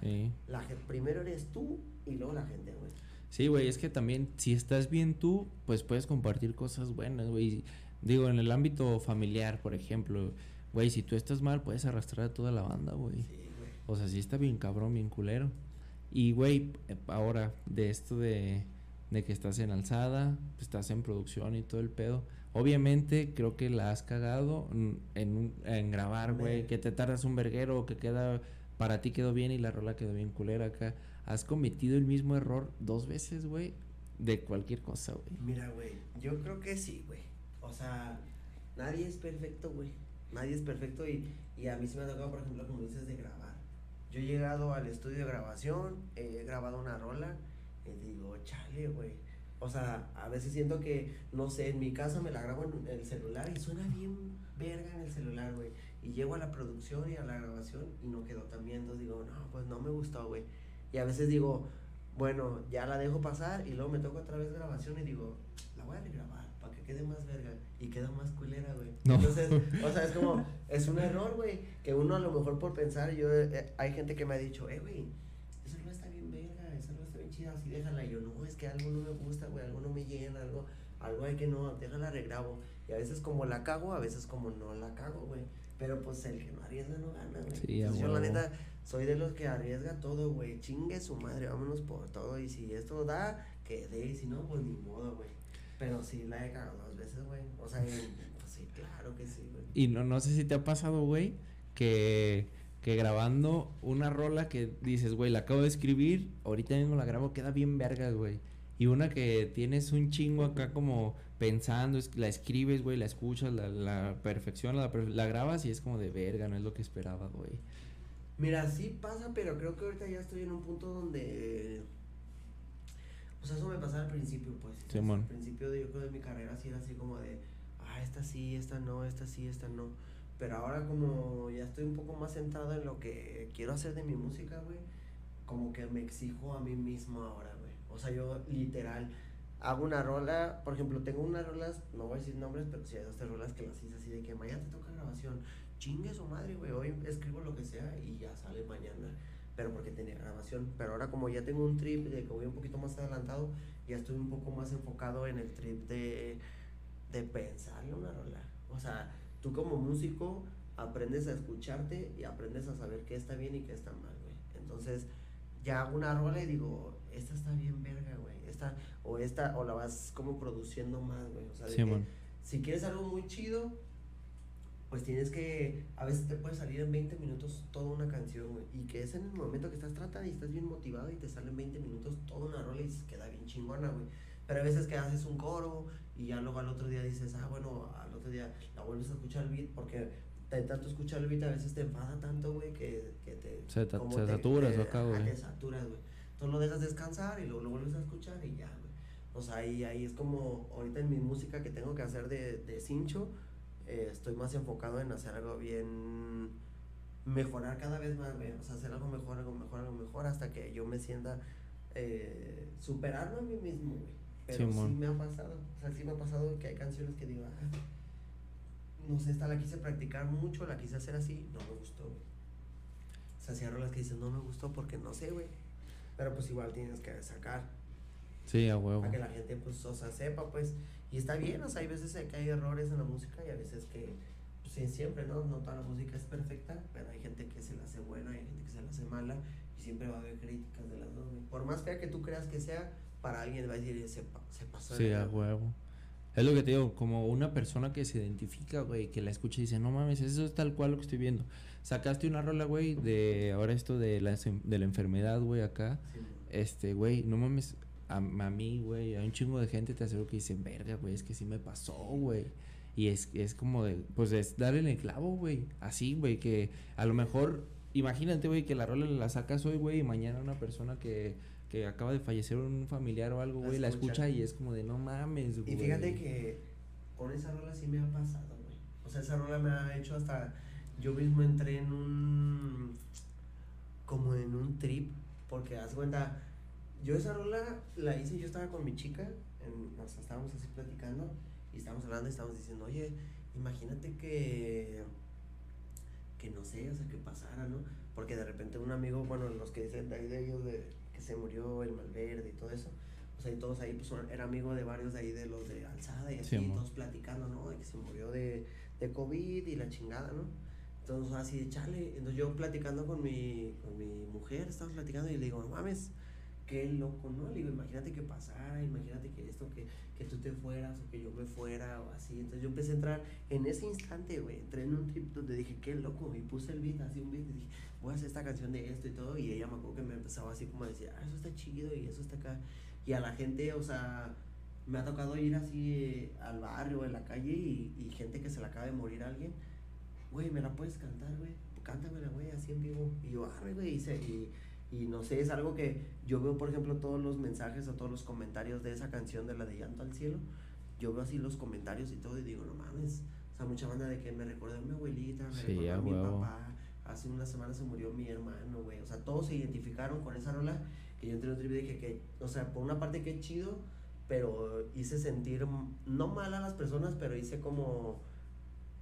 la, primero eres tú y luego la gente, güey.
Sí, güey, es que también si estás bien tú, pues puedes compartir cosas buenas, güey. Digo, en el ámbito familiar, por ejemplo, güey, si tú estás mal, puedes arrastrar a toda la banda, güey. Sí, güey. O sea, sí está bien cabrón, bien culero. Y, güey, ahora, de esto de, de que estás en alzada, estás en producción y todo el pedo Obviamente creo que la has cagado en, en grabar, güey, que te tardas un verguero, que queda, para ti quedó bien y la rola quedó bien culera acá. Has cometido el mismo error dos veces, güey, de cualquier cosa, güey.
Mira, güey, yo creo que sí, güey. O sea, nadie es perfecto, güey. Nadie es perfecto y, y a mí se me ha tocado, por ejemplo, como dices, de grabar. Yo he llegado al estudio de grabación, he grabado una rola y digo, chale, güey O sea, a veces siento que, no sé, en mi casa me la grabo en el celular y suena bien verga en el celular, güey. Y llego a la producción y a la grabación y no quedó tan bien. Entonces digo, no, pues no me gustó, güey. Y a veces digo, bueno, ya la dejo pasar y luego me toca otra vez grabación y digo, la voy a regrabar que quede más verga y queda más culera, güey. Entonces, o sea, es como, es un error, güey, que uno a lo mejor por pensar, yo, eh, hay gente que me ha dicho, eh, güey, esa no está bien verga, esa no está bien chida, así déjala. Y yo, no, es que algo no me gusta, güey, algo no me llena, algo, algo hay que no, déjala regrabo. Y a veces como la cago, a veces como no la cago, güey. Pero pues el que no arriesga no gana, güey. Sí, yo la neta soy de los que arriesga todo, güey. Chingue su madre, vámonos por todo. Y si esto da, que dé. Y si no, pues ni modo, güey. Pero sí la he cagado dos veces, güey. O sea, pues sí, claro que sí, güey.
Y no, no sé si te ha pasado, güey, que, que grabando una rola que dices, güey, la acabo de escribir, ahorita mismo la grabo, queda bien vergas, güey. Y una que tienes un chingo acá como pensando, es, la escribes, güey, la escuchas, la, la perfeccionas, la, la, grabas y es como de verga, no es lo que esperaba, güey.
Mira, sí pasa, pero creo que ahorita ya estoy en un punto donde... O sea, eso me pasaba al principio, pues. Sí, al principio de, yo creo de mi carrera sí era así como de, ah, esta sí, esta no, esta sí, esta no. Pero ahora como ya estoy un poco más centrado en lo que quiero hacer de mi música, güey, como que me exijo a mí mismo ahora, güey. O sea, yo literal hago una rola, por ejemplo, tengo unas rolas, no voy a decir nombres, pero sí hay dos, tres rolas que las hice así de que mañana te toca grabación, chingue su madre, güey, hoy escribo lo que sea y ya sale mañana, pero porque tenía grabación, pero ahora como ya tengo un trip de que voy un poquito más adelantado, ya estoy un poco más enfocado en el trip de, de pensarle una rola, o sea, tú como músico aprendes a escucharte y aprendes a saber qué está bien y qué está mal, güey, entonces ya hago una rola y digo, esta está bien verga, güey, esta, o esta, o la vas como produciendo más, güey, o sea, de que, si quieres algo muy chido, pues tienes que, a veces te puede salir en 20 minutos toda una canción, güey, y que es en el momento que estás tratando y estás bien motivado y te sale en 20 minutos toda una rola y se queda bien chingona, güey. Pero a veces que haces un coro y ya luego al otro día dices, ah, bueno, al otro día la vuelves a escuchar el beat porque de tanto escuchar el beat a veces te enfada tanto, güey, que, que te...
Se, te, se saturas acá, güey.
Te saturas, güey. Entonces lo dejas descansar y luego lo vuelves a escuchar y ya, güey. O sea, ahí, ahí es como ahorita en mi música que tengo que hacer de, de cincho, eh, estoy más enfocado en hacer algo bien, mejorar cada vez más. O sea, hacer algo mejor, algo mejor, algo mejor, hasta que yo me sienta eh, superarme a mí mismo, güey. Pero sí, me ha pasado, o sea, sí me ha pasado que hay canciones que digo, ah, no sé, esta la quise practicar mucho, la quise hacer así, no me gustó, güey. O sea, cierro las que dicen, no me gustó porque no sé, güey. Pero pues igual tienes que sacar.
Sí, a huevo.
Para que la gente, pues, o sea, sepa, pues. Y está bien, o sea, hay veces que hay errores en la música y a veces que, pues, sí, siempre, ¿no? No toda la música es perfecta, pero hay gente que se la hace buena, hay gente que se la hace mala y siempre va a haber críticas de las dos, güey. Por más fea que tú creas que sea, para alguien va a decir, se, se pasó.
Sí, a huevo. Es lo que te digo, como una persona que se identifica, güey, que la escucha y dice, no mames, eso es tal cual lo que estoy viendo. Sacaste una rola, güey, de ahora esto de la, de la enfermedad, güey, acá. este, güey, no mames, a, a mí, güey, hay un chingo de gente, te aseguro que dicen, verga, güey, es que sí me pasó, güey. Y es, es como de, pues es darle el clavo, güey. Así, güey, que a lo mejor, imagínate, güey, que la rola la sacas hoy, güey, y mañana una persona que que acaba de fallecer un familiar o algo, güey, la, escucha y es como de no mames,
güey. Y fíjate que con esa rola sí me ha pasado, güey. O sea, esa rola me ha hecho hasta. Yo mismo entré en un. como en un trip, porque haz cuenta. Yo esa rola la hice, yo estaba con mi chica, en, o sea, estábamos así platicando y estábamos hablando y estábamos diciendo, oye, imagínate que. que no sé, o sea, que pasara, ¿no? Porque de repente un amigo, bueno, los que dicen de ahí de ellos de se murió el Malverde y todo eso. O sea, y todos ahí, pues era amigo de varios de ahí, de los de Alzada y así, todos platicando, ¿no? De que se murió de, de COVID y la chingada, ¿no? Entonces, así de chale. Entonces, yo platicando con mi, con mi mujer, estamos platicando y le digo, no mames, qué loco, ¿no? Le digo, imagínate que pasara, imagínate que esto, que, que tú te fueras o que yo me fuera o así. Entonces, yo empecé a entrar en ese instante, güey. Entré en un trip donde dije, qué loco, y puse el beat, así un beat, y dije, voy a hacer esta canción de esto y todo, y ella me acuerdo que me empezaba así como a decir, ah, eso está chido y eso está acá. Y a la gente, o sea, me ha tocado ir así eh, al barrio, en la calle, y, y, gente que se le acaba de morir a alguien, güey, ¿me la puedes cantar, güey? Cántamela, güey, así en vivo. Y yo, ah, güey, y, y, Y no sé, es algo que yo veo, por ejemplo, todos los mensajes o todos los comentarios de esa canción de la de Llanto al Cielo. Yo veo así los comentarios y todo y digo, no mames. O sea, mucha banda de que me recuerda a mi abuelita, me
Sí,
recuerda
a
mi
huevo.
papá. Hace una semana se murió mi hermano, güey. O sea, todos se identificaron con esa rola. Que yo entré en un trip y dije que, o sea, por una parte que chido, pero hice sentir, no mal a las personas, pero hice como,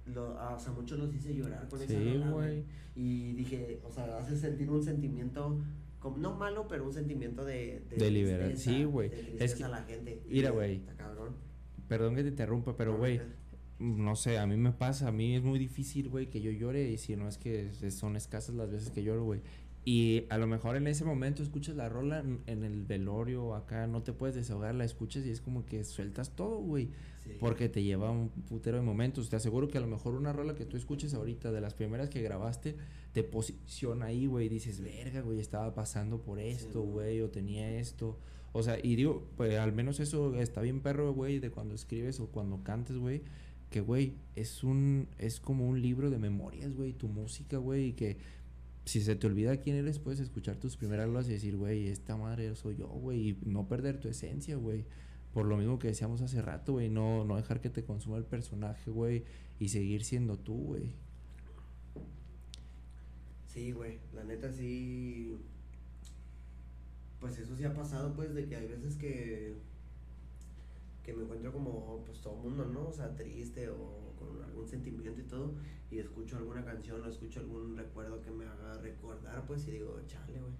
lo, o sea, muchos los hice llorar con esa rola,
güey.
Y dije, o sea, hace sentir un sentimiento, como, no malo, pero un sentimiento de...
De liberar-
tristeza,
sí, güey.
De
Es que-
a la gente.
Mira,
de-
güey. Perdón que te interrumpa, pero güey,
no,
no sé, a mí me pasa, a mí es muy difícil, güey, que yo llore y si no es que son escasas las veces que lloro, güey. Y a lo mejor en ese momento escuchas la rola en, el velorio acá, no te puedes desahogar, la escuchas y es como que sueltas todo, güey.
sí.
Porque te lleva un putero de momentos. Te aseguro que a lo mejor una rola que tú escuches ahorita, de las primeras que grabaste, te posiciona ahí, güey. y Dices, verga, güey, estaba pasando por esto,
güey.
güey, o tenía esto. O sea, y digo, pues al menos eso está bien perro, güey, de cuando escribes o cuando cantes, güey. Que, güey, es un, es como un libro de memorias, güey, tu música, güey, y que si se te olvida quién eres, puedes escuchar tus primeras rolas y decir, güey, esta madre soy yo, güey, y no perder tu esencia, güey. Por lo mismo que decíamos hace rato, güey, no, no dejar que te consuma el personaje, güey, y seguir siendo tú, güey.
Sí, güey, la neta sí. Pues eso sí ha pasado, pues, de que hay veces que. Que me encuentro como, pues, todo mundo, ¿no? O sea, triste o con algún sentimiento y todo. Y escucho alguna canción o escucho algún recuerdo que me haga recordar, pues, y digo, chale, güey.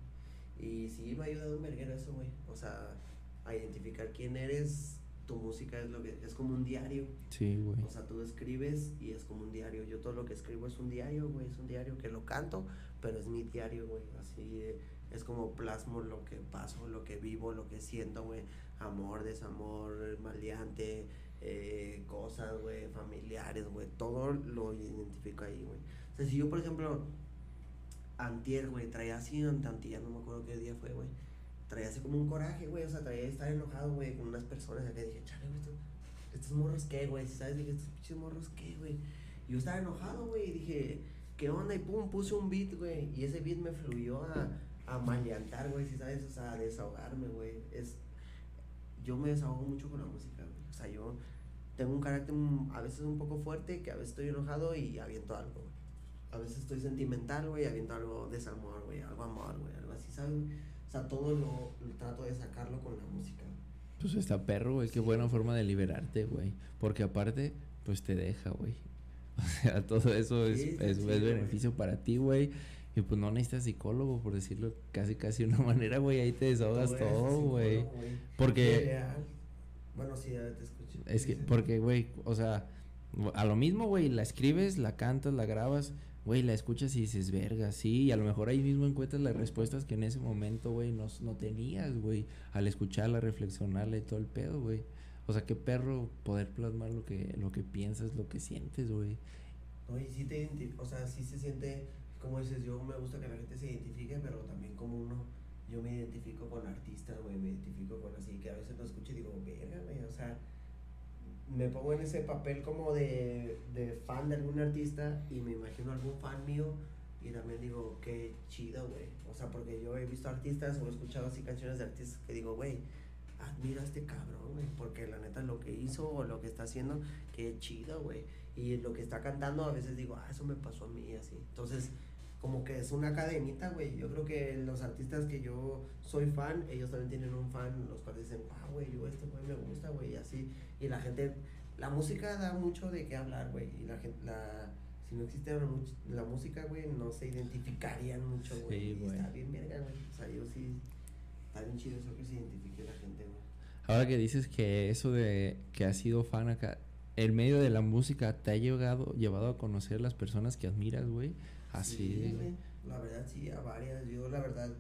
Y sí me ha ayudado un verguero eso, güey. O sea, a identificar quién eres. Tu música es lo que. es como un diario.
Sí, güey.
O sea, tú escribes y es como un diario. Yo todo lo que escribo es un diario, güey. Es un diario que lo canto, pero es mi diario, güey. Así eh, es como plasmo lo que paso, lo que vivo, lo que siento, güey. Amor, desamor, maleante, eh, cosas, güey, familiares, güey. Todo lo identifico ahí, güey. O sea, si yo, por ejemplo, antier, güey, traía así, ant- antier, no me acuerdo qué día fue, güey. Traía así como un coraje, güey. O sea, traía estar enojado, güey, con unas personas. Acá dije, chale, güey, esto- estos morros qué, güey, ¿sabes? Dije, estos pinches morros qué, güey. Yo estaba enojado, güey, y dije, ¿qué onda? Y pum, puse un beat, güey, y ese beat me fluyó a, a maleantar, güey, si sabes, o sea, a desahogarme, güey. Es, yo me desahogo mucho con la música, güey. O sea, yo tengo un carácter a veces un poco fuerte, que a veces estoy enojado y aviento algo, güey. A veces estoy sentimental, güey, aviento algo desamor, güey, algo amor, güey, algo así, ¿sabes? O sea, todo lo, lo trato de sacarlo con la música.
Pues está perro, güey. Qué buena forma de liberarte, güey. Porque aparte, pues te deja, güey. O sea, todo eso es,
Sí,
es, beneficio para ti, güey. Y pues no necesitas psicólogo, por decirlo casi, casi de una manera, güey. Ahí te desahogas
es
todo, güey. Porque-
Real. Bueno, sí, ya te escucho.
Es que, porque, güey, o sea, a lo mismo, güey, la escribes, la cantas, la grabas, güey, la escuchas y dices, verga, sí, y a lo mejor ahí mismo encuentras las respuestas que en ese momento, güey, no, no tenías, güey, al escucharla, reflexionarla y todo el pedo, güey. O sea, qué perro poder plasmar lo que, lo que piensas, lo que sientes, güey.
No, y sí te o sea, sí se siente, como dices, yo me gusta que la gente se identifique, pero también como uno, yo me identifico con artistas, güey, me identifico con así, que a veces lo escucho y digo, verga, güey, o sea, me pongo en ese papel como de, de fan de algún artista y me imagino algún fan mío y también digo, qué chido, güey, o sea, porque yo he visto artistas o he escuchado así canciones de artistas que digo, güey, admiro a este cabrón, güey, porque la neta lo que hizo o lo que está haciendo, qué chido, güey. Y lo que está cantando a veces digo, ah, eso me pasó a mí, así. Entonces, como que es una cadenita, güey. Yo creo que los artistas que yo soy fan, ellos también tienen un fan, los cuales dicen, wow, güey, yo este güey me gusta, güey, y así. Y la gente, la música da mucho de qué hablar, güey. Y la gente, la, si no existiera la, música, güey, no se identificarían mucho, güey.
Sí,
está bien verga, güey. O sea, yo sí, está bien chido eso que se identifique la gente, güey.
Ahora que dices que eso de que has sido fan acá, el medio de la música te ha llegado, llevado a conocer las personas que admiras, güey. Así,
Sí, güey. La verdad, sí, a varias. Yo, la verdad,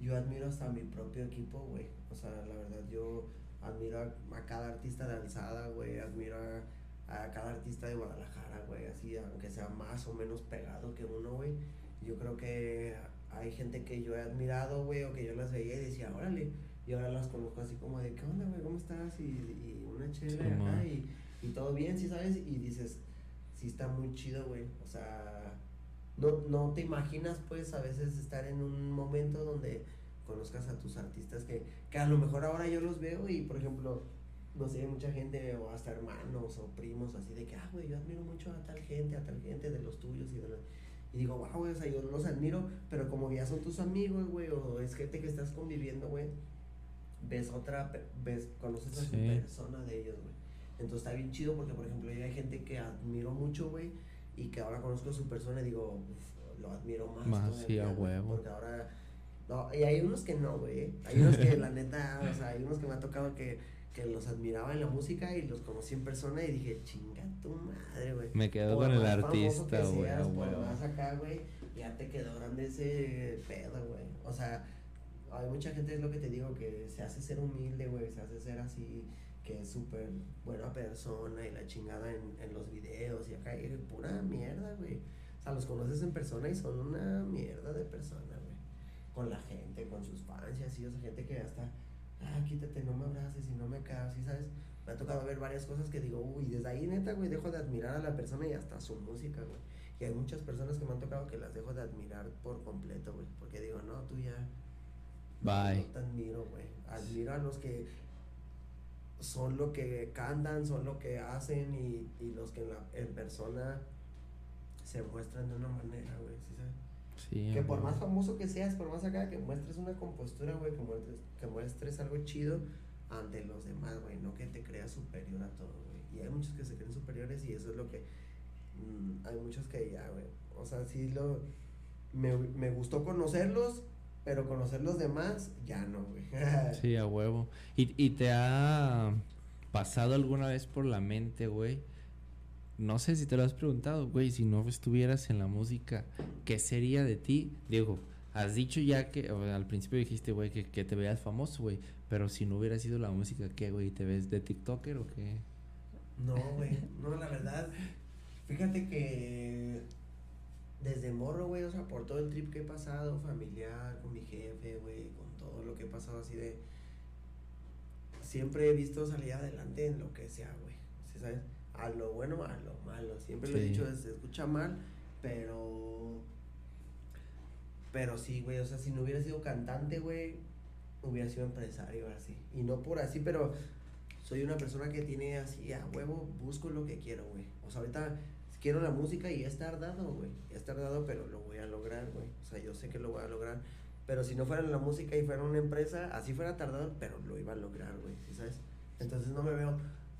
yo admiro hasta mi propio equipo, güey. O sea, la verdad, yo admiro a, a cada artista de alzada, güey. Admiro a, a cada artista de Guadalajara, güey. Así, aunque sea más o menos pegado que uno, güey. Yo creo que hay gente que yo he admirado, güey, o que yo las veía y decía, órale. Y ahora las conozco así como de, ¿qué onda, güey? ¿Cómo estás? Y, y una chela
Sí,
acá, y, y todo bien, ¿sí sabes? Y dices, sí está muy chido, güey. O sea, no, no te imaginas, pues, a veces estar en un momento donde conozcas a tus artistas que, que a lo mejor ahora yo los veo y, por ejemplo, no sé, mucha gente o hasta hermanos o primos así de que, ah, güey, yo admiro mucho a tal gente, a tal gente de los tuyos y de los... Y digo, wow, güey, o sea, yo los admiro, pero como ya son tus amigos, güey, o es gente que estás conviviendo, güey, ves otra, ves, conoces a su persona de ellos, güey. Entonces está bien chido porque, por ejemplo, yo hay gente que admiro mucho, güey, y que ahora conozco a su persona y digo, lo admiro más.
Más, sí, a huevo.
Porque ahora, no, y hay unos que no, güey, hay unos que la neta, o sea, hay unos que me ha tocado que que los admiraba en la música y los conocí en persona y dije, chinga tu madre, güey.
Me quedo con el artista, güey.
Por más acá, güey, ya te quedó grande ese pedo, güey. O sea, hay mucha gente, es lo que te digo, que se hace ser humilde, güey, se hace ser así, que es súper buena persona y la chingada en, en los videos y acá, y pura mierda, güey. O sea, los conoces en persona y son una mierda de persona, güey. Con la gente, con sus fans y así, o sea, gente que hasta ah, quítate, no me abraces y no me caes, ¿sí sabes? Me ha tocado ver varias cosas que digo, uy, desde ahí neta, güey, dejo de admirar a la persona y hasta su música, güey. Y hay muchas personas que me han tocado que las dejo de admirar por completo, güey. Porque digo, no, tú ya.
Bye.
No te admiro, güey. Admiro a los que son lo que cantan, son lo que hacen y, y los que en, la, en persona se muestran de una manera, güey, ¿sí sabes? que por más famoso que seas, por más acá, que muestres una compostura, güey, que muestres, que muestres algo chido ante los demás, güey, no que te creas superior a todo, güey. Y hay muchos que se creen superiores y eso es lo que... Mm, hay muchos que ya, güey. O sea, sí lo... Me, me gustó conocerlos, pero conocer los demás, ya no, güey.
sí, a huevo. ¿Y, ¿Y te ha pasado alguna vez por la mente, güey? no sé si te lo has preguntado, güey, si no estuvieras en la música, ¿qué sería de ti? Digo, has dicho ya que al principio dijiste, güey, que, que, te veas famoso, güey, pero si no hubiera sido la música, ¿qué, güey? ¿Te ves de TikToker o qué?
No, güey, no, la verdad, fíjate que desde morro, güey, o sea, por todo el trip que he pasado, familiar, con mi jefe, güey, con todo lo que he pasado así de... Siempre he visto salir adelante en lo que sea, güey, ¿sí sabes? a lo bueno, a lo malo. Siempre lo he dicho, se escucha mal, pero. Pero sí, güey, o sea, si no hubiera sido cantante, güey, hubiera sido empresario así. Y no por así, pero soy una persona que tiene así, a huevo, busco lo que quiero, güey. O sea, ahorita quiero la música y es tardado, güey. Es tardado, pero lo voy a lograr, güey. O sea, yo sé que lo voy a lograr. Pero si no fuera la música y fuera una empresa, así fuera tardado, pero lo iba a lograr, güey. ¿Sabes? Entonces no me veo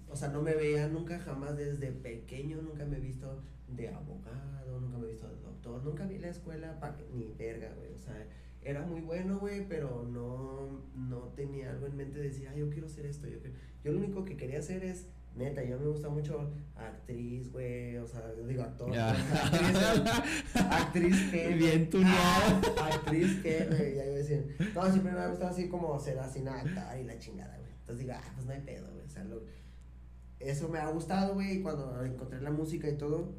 o sea, no me veía nunca jamás desde pequeño, nunca me he visto de abogado, nunca me he visto de doctor, nunca vi la escuela pa ni verga, güey. O sea, era muy bueno, güey, pero no, no tenía algo en mente de decir, ah, yo quiero ser esto. Yo, yo lo único que quería hacer es, neta, yo me gusta mucho actriz, güey, o sea, yo digo actor. actriz, que.
Bien tuneado.
actriz que, güey, ya yo decía, no, siempre me ha gustado así como ser así nada y la chingada, güey. Entonces digo, ah, pues no hay pedo, güey. O sea, lo, eso me ha gustado, güey. Y cuando encontré la música y todo,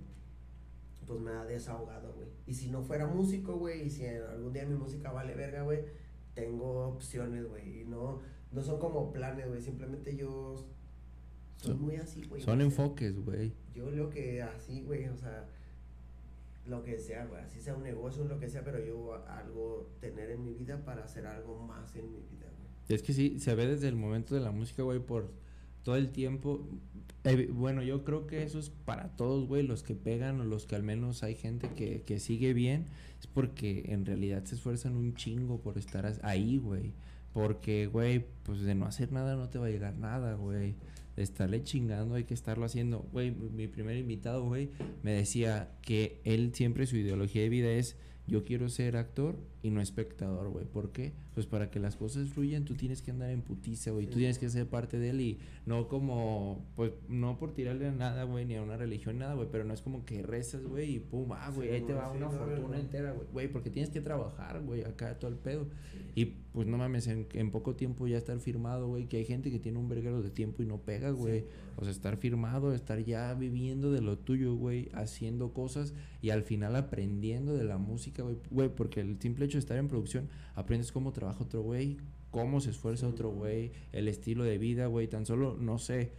pues me ha desahogado, güey. Y si no fuera músico, güey, y si algún día mi música vale verga, güey, tengo opciones, güey. Y no, no son como planes, güey. Simplemente yo soy muy así, güey.
Son enfoques, güey.
Yo lo que así, güey, o sea, lo que sea, güey. Así sea un negocio, lo que sea, pero yo algo tener en mi vida para hacer algo más en mi vida, güey.
Es que sí, se ve desde el momento de la música, güey, por todo el tiempo. Eh, bueno, yo creo que eso es para todos, güey, los que pegan o los que al menos hay gente que, que sigue bien, es porque en realidad se esfuerzan un chingo por estar ahí, güey. Porque, güey, pues de no hacer nada no te va a llegar nada, güey. Estarle chingando hay que estarlo haciendo. Güey, mi primer invitado, güey, me decía que él siempre su ideología de vida es yo quiero ser actor y no espectador, güey. ¿Por qué? Pues para que las cosas fluyan, tú tienes que andar en putiza, güey. Tú tienes que ser parte de él y no como, pues, no por tirarle a nada, güey, ni a una religión, nada, güey. Pero no es como que rezas, güey, y pum, ah, güey, ahí te va una fortuna entera, güey. Güey, porque tienes que trabajar, güey, acá todo el pedo. Y pues no mames, en, en, poco tiempo ya estar firmado, güey. Que hay gente que tiene un verguero de tiempo y no pega, güey. O sea, estar firmado, estar ya viviendo de lo tuyo, güey, haciendo cosas y al final aprendiendo de la música, güey. Porque el simple hecho de estar en producción, aprendes cómo trabaja otro güey, cómo se esfuerza otro güey, el estilo de vida, güey. Tan solo, no sé.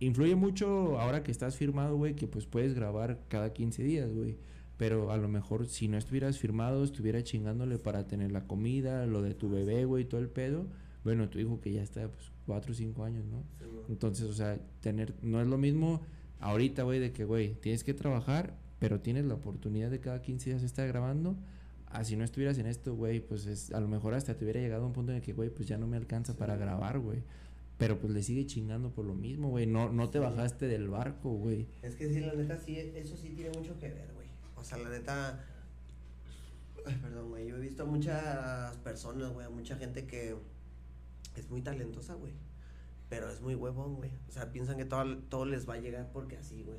Influye mucho ahora que estás firmado, güey, que pues puedes grabar cada 15 días, güey. pero a lo mejor si no estuvieras firmado, estuviera chingándole para tener la comida, lo de tu bebé, güey, todo el pedo. Bueno, tu hijo que ya está, pues, cuatro o cinco años, ¿no? Entonces, o sea, tener, no es lo mismo ahorita, güey, de que, güey, tienes que trabajar, pero tienes la oportunidad de cada 15 días estar grabando. Así no estuvieras en esto, güey, pues es, a lo mejor hasta te hubiera llegado a un punto en el que, güey, pues ya no me alcanza para grabar, güey. Pero pues le sigue chingando por lo mismo, güey. No, no te bajaste del barco, güey.
Es que sí, la neta, sí, eso sí tiene mucho que ver, güey. O sea, la neta. Ay, perdón, güey. Yo he visto a muchas personas, güey, a mucha gente que es muy talentosa, güey. Pero es muy huevón, güey. O sea, piensan que todo, todo les va a llegar porque así, güey.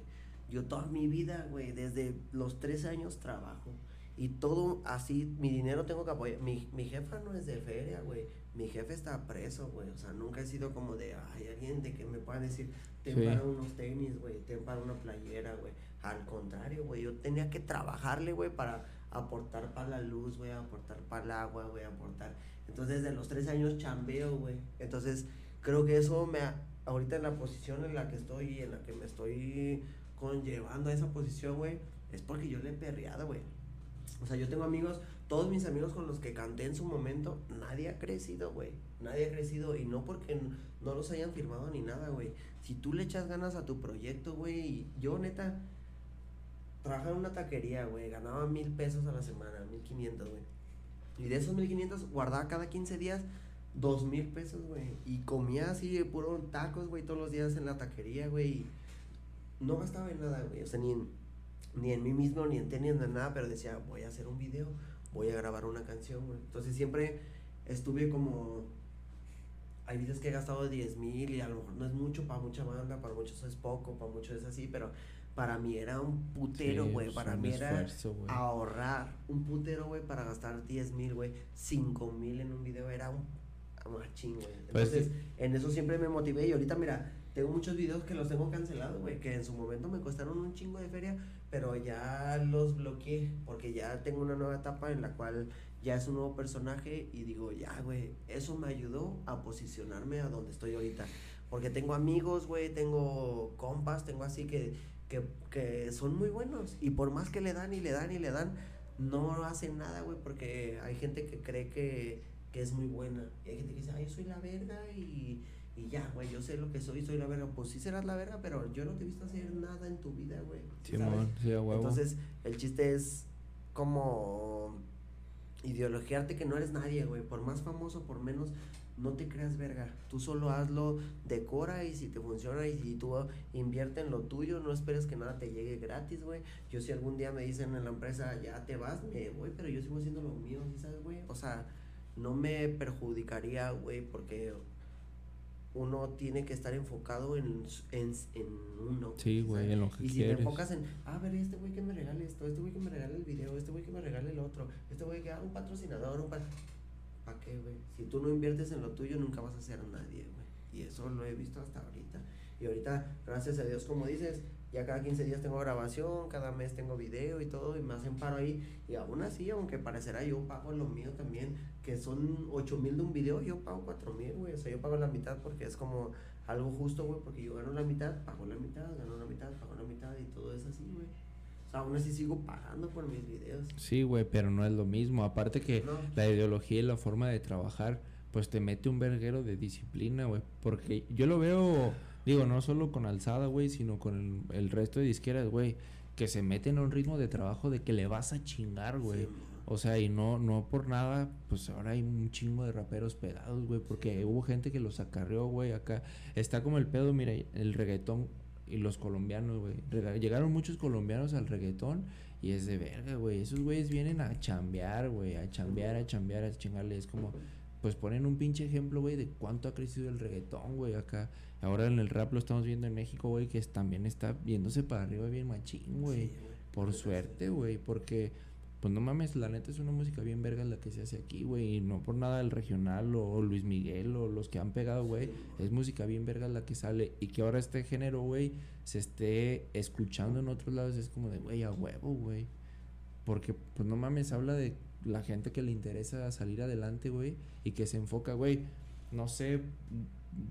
Yo toda mi vida, güey, desde los tres años trabajo. Y todo así, mi dinero tengo que apoyar. Mi, mi jefa no es de feria, güey. Mi jefe está preso, güey. O sea, nunca he sido como de, ay, alguien de que me pueda decir, ten para unos tenis, güey, ten para una playera, güey. Al contrario, güey, yo tenía que trabajarle, güey, para aportar para la luz, güey, aportar para el agua, güey, aportar. Entonces, desde los tres años chambeo, güey. Entonces, creo que eso me, ahorita en la posición en la que estoy, en la que me estoy conllevando a esa posición, güey, es porque yo le he perreado, güey. O sea, yo tengo amigos, todos mis amigos con los que canté en su momento, nadie ha crecido, güey. Nadie ha crecido y no porque no los hayan firmado ni nada, güey. Si tú le echas ganas a tu proyecto, güey, yo neta, trabajaba en una taquería, güey, ganaba mil pesos a la semana, mil quinientos, güey. Y de esos mil quinientos guardaba cada 15 días dos mil pesos, güey. Y comía así de puro tacos, güey, todos los días en la taquería, güey. No gastaba en nada, güey. O sea, ni en, ni en mí mismo, ni en tenis, ni nada, pero decía, voy a hacer un video, voy a grabar una canción, güey. Entonces siempre estuve como hay videos que he gastado 10 mil y a lo mejor no es mucho para mucha banda, para muchos es poco, para muchos es así, pero para mí era un putero, güey. para mí era ahorrar un putero, güey, para gastar 10 mil, güey. 5 mil en un video era un machín, güey. Pues Entonces, en eso siempre me motivé y ahorita, mira, tengo muchos videos que los tengo cancelados, güey, que en su momento me costaron un chingo de feria, pero ya los bloqueé porque ya tengo una nueva etapa en la cual ya es un nuevo personaje y digo, ya, güey, eso me ayudó a posicionarme a donde estoy ahorita. Porque tengo amigos, güey, tengo compas, tengo así que que, que son muy buenos. Y por más que le dan y le dan y le dan, no hacen nada, güey, porque hay gente que cree que, que, es muy buena. Y hay gente que dice, ay, yo soy la verga y, y ya, güey, yo sé lo que soy, soy la verga. Pues sí serás la verga, pero yo no te he visto hacer nada en tu vida, güey.
Sí, sí,
Entonces, el chiste es como ideologiarte que no eres nadie, güey. Por más famoso, por menos, no te creas verga. Tú solo hazlo, decora y si te funciona y si tú invierte en lo tuyo, no esperes que nada te llegue gratis, güey. Yo si algún día me dicen en la empresa, ya te vas, me voy, pero yo sigo haciendo lo mío, ¿sabes, güey? O sea, no me perjudicaría, güey, porque uno tiene que estar enfocado en, en, en uno.
Sí, güey, en lo que
Y
si te
enfocas en, ah, a ver, este güey que me regale esto, este güey que me regale el video, este güey que me regale el otro, este güey que haga un patrocinador, un ¿Para qué, güey? Si tú no inviertes en lo tuyo, nunca vas a ser nadie, güey. Y eso lo he visto hasta ahorita. Y ahorita, gracias a Dios, como dices, ya cada 15 días tengo grabación, cada mes tengo video y todo, y me hacen paro ahí. Y aún así, aunque parecerá, yo pago lo mío también, que son 8 mil de un video, yo pago 4 mil, güey. O sea, yo pago la mitad porque es como algo justo, güey, porque yo gano la mitad, pago la mitad, gano la mitad, pago la mitad, y todo es así, güey. O sea, aún así sigo pagando por mis videos.
Sí, güey, pero no es lo mismo. Aparte que la ideología y la forma de trabajar, pues te mete un verguero de disciplina, güey. Porque yo lo veo, digo, no solo con Alzada, güey, sino con el, resto de disqueras, güey, que se meten a un ritmo de trabajo de que le vas a chingar, güey. o sea, y no, no por nada, pues ahora hay un chingo de raperos pegados, güey, porque hubo gente que los acarreó, güey, acá. Está como el pedo, mira, el reggaetón y los colombianos, güey. Llegaron muchos colombianos al reggaetón y es de verga, güey. Esos güeyes vienen a chambear, güey, a chambear, a chambear, a chingarle. Es como, pues ponen un pinche ejemplo, güey, de cuánto ha crecido el reggaetón, güey, acá. Ahora en el rap lo estamos viendo en México, güey, que también está viéndose para arriba bien machín, güey. Por suerte, güey, porque pues no mames, la neta es una música bien verga la que se hace aquí, güey. Y no por nada el regional o, Luis Miguel o los que han pegado, güey. Es música bien verga la que sale. Y que ahora este género, güey, se esté escuchando en otros lados. Es como de, güey, a huevo, güey. Porque, pues no mames, habla de la gente que le interesa salir adelante, güey. Y que se enfoca, güey. No sé,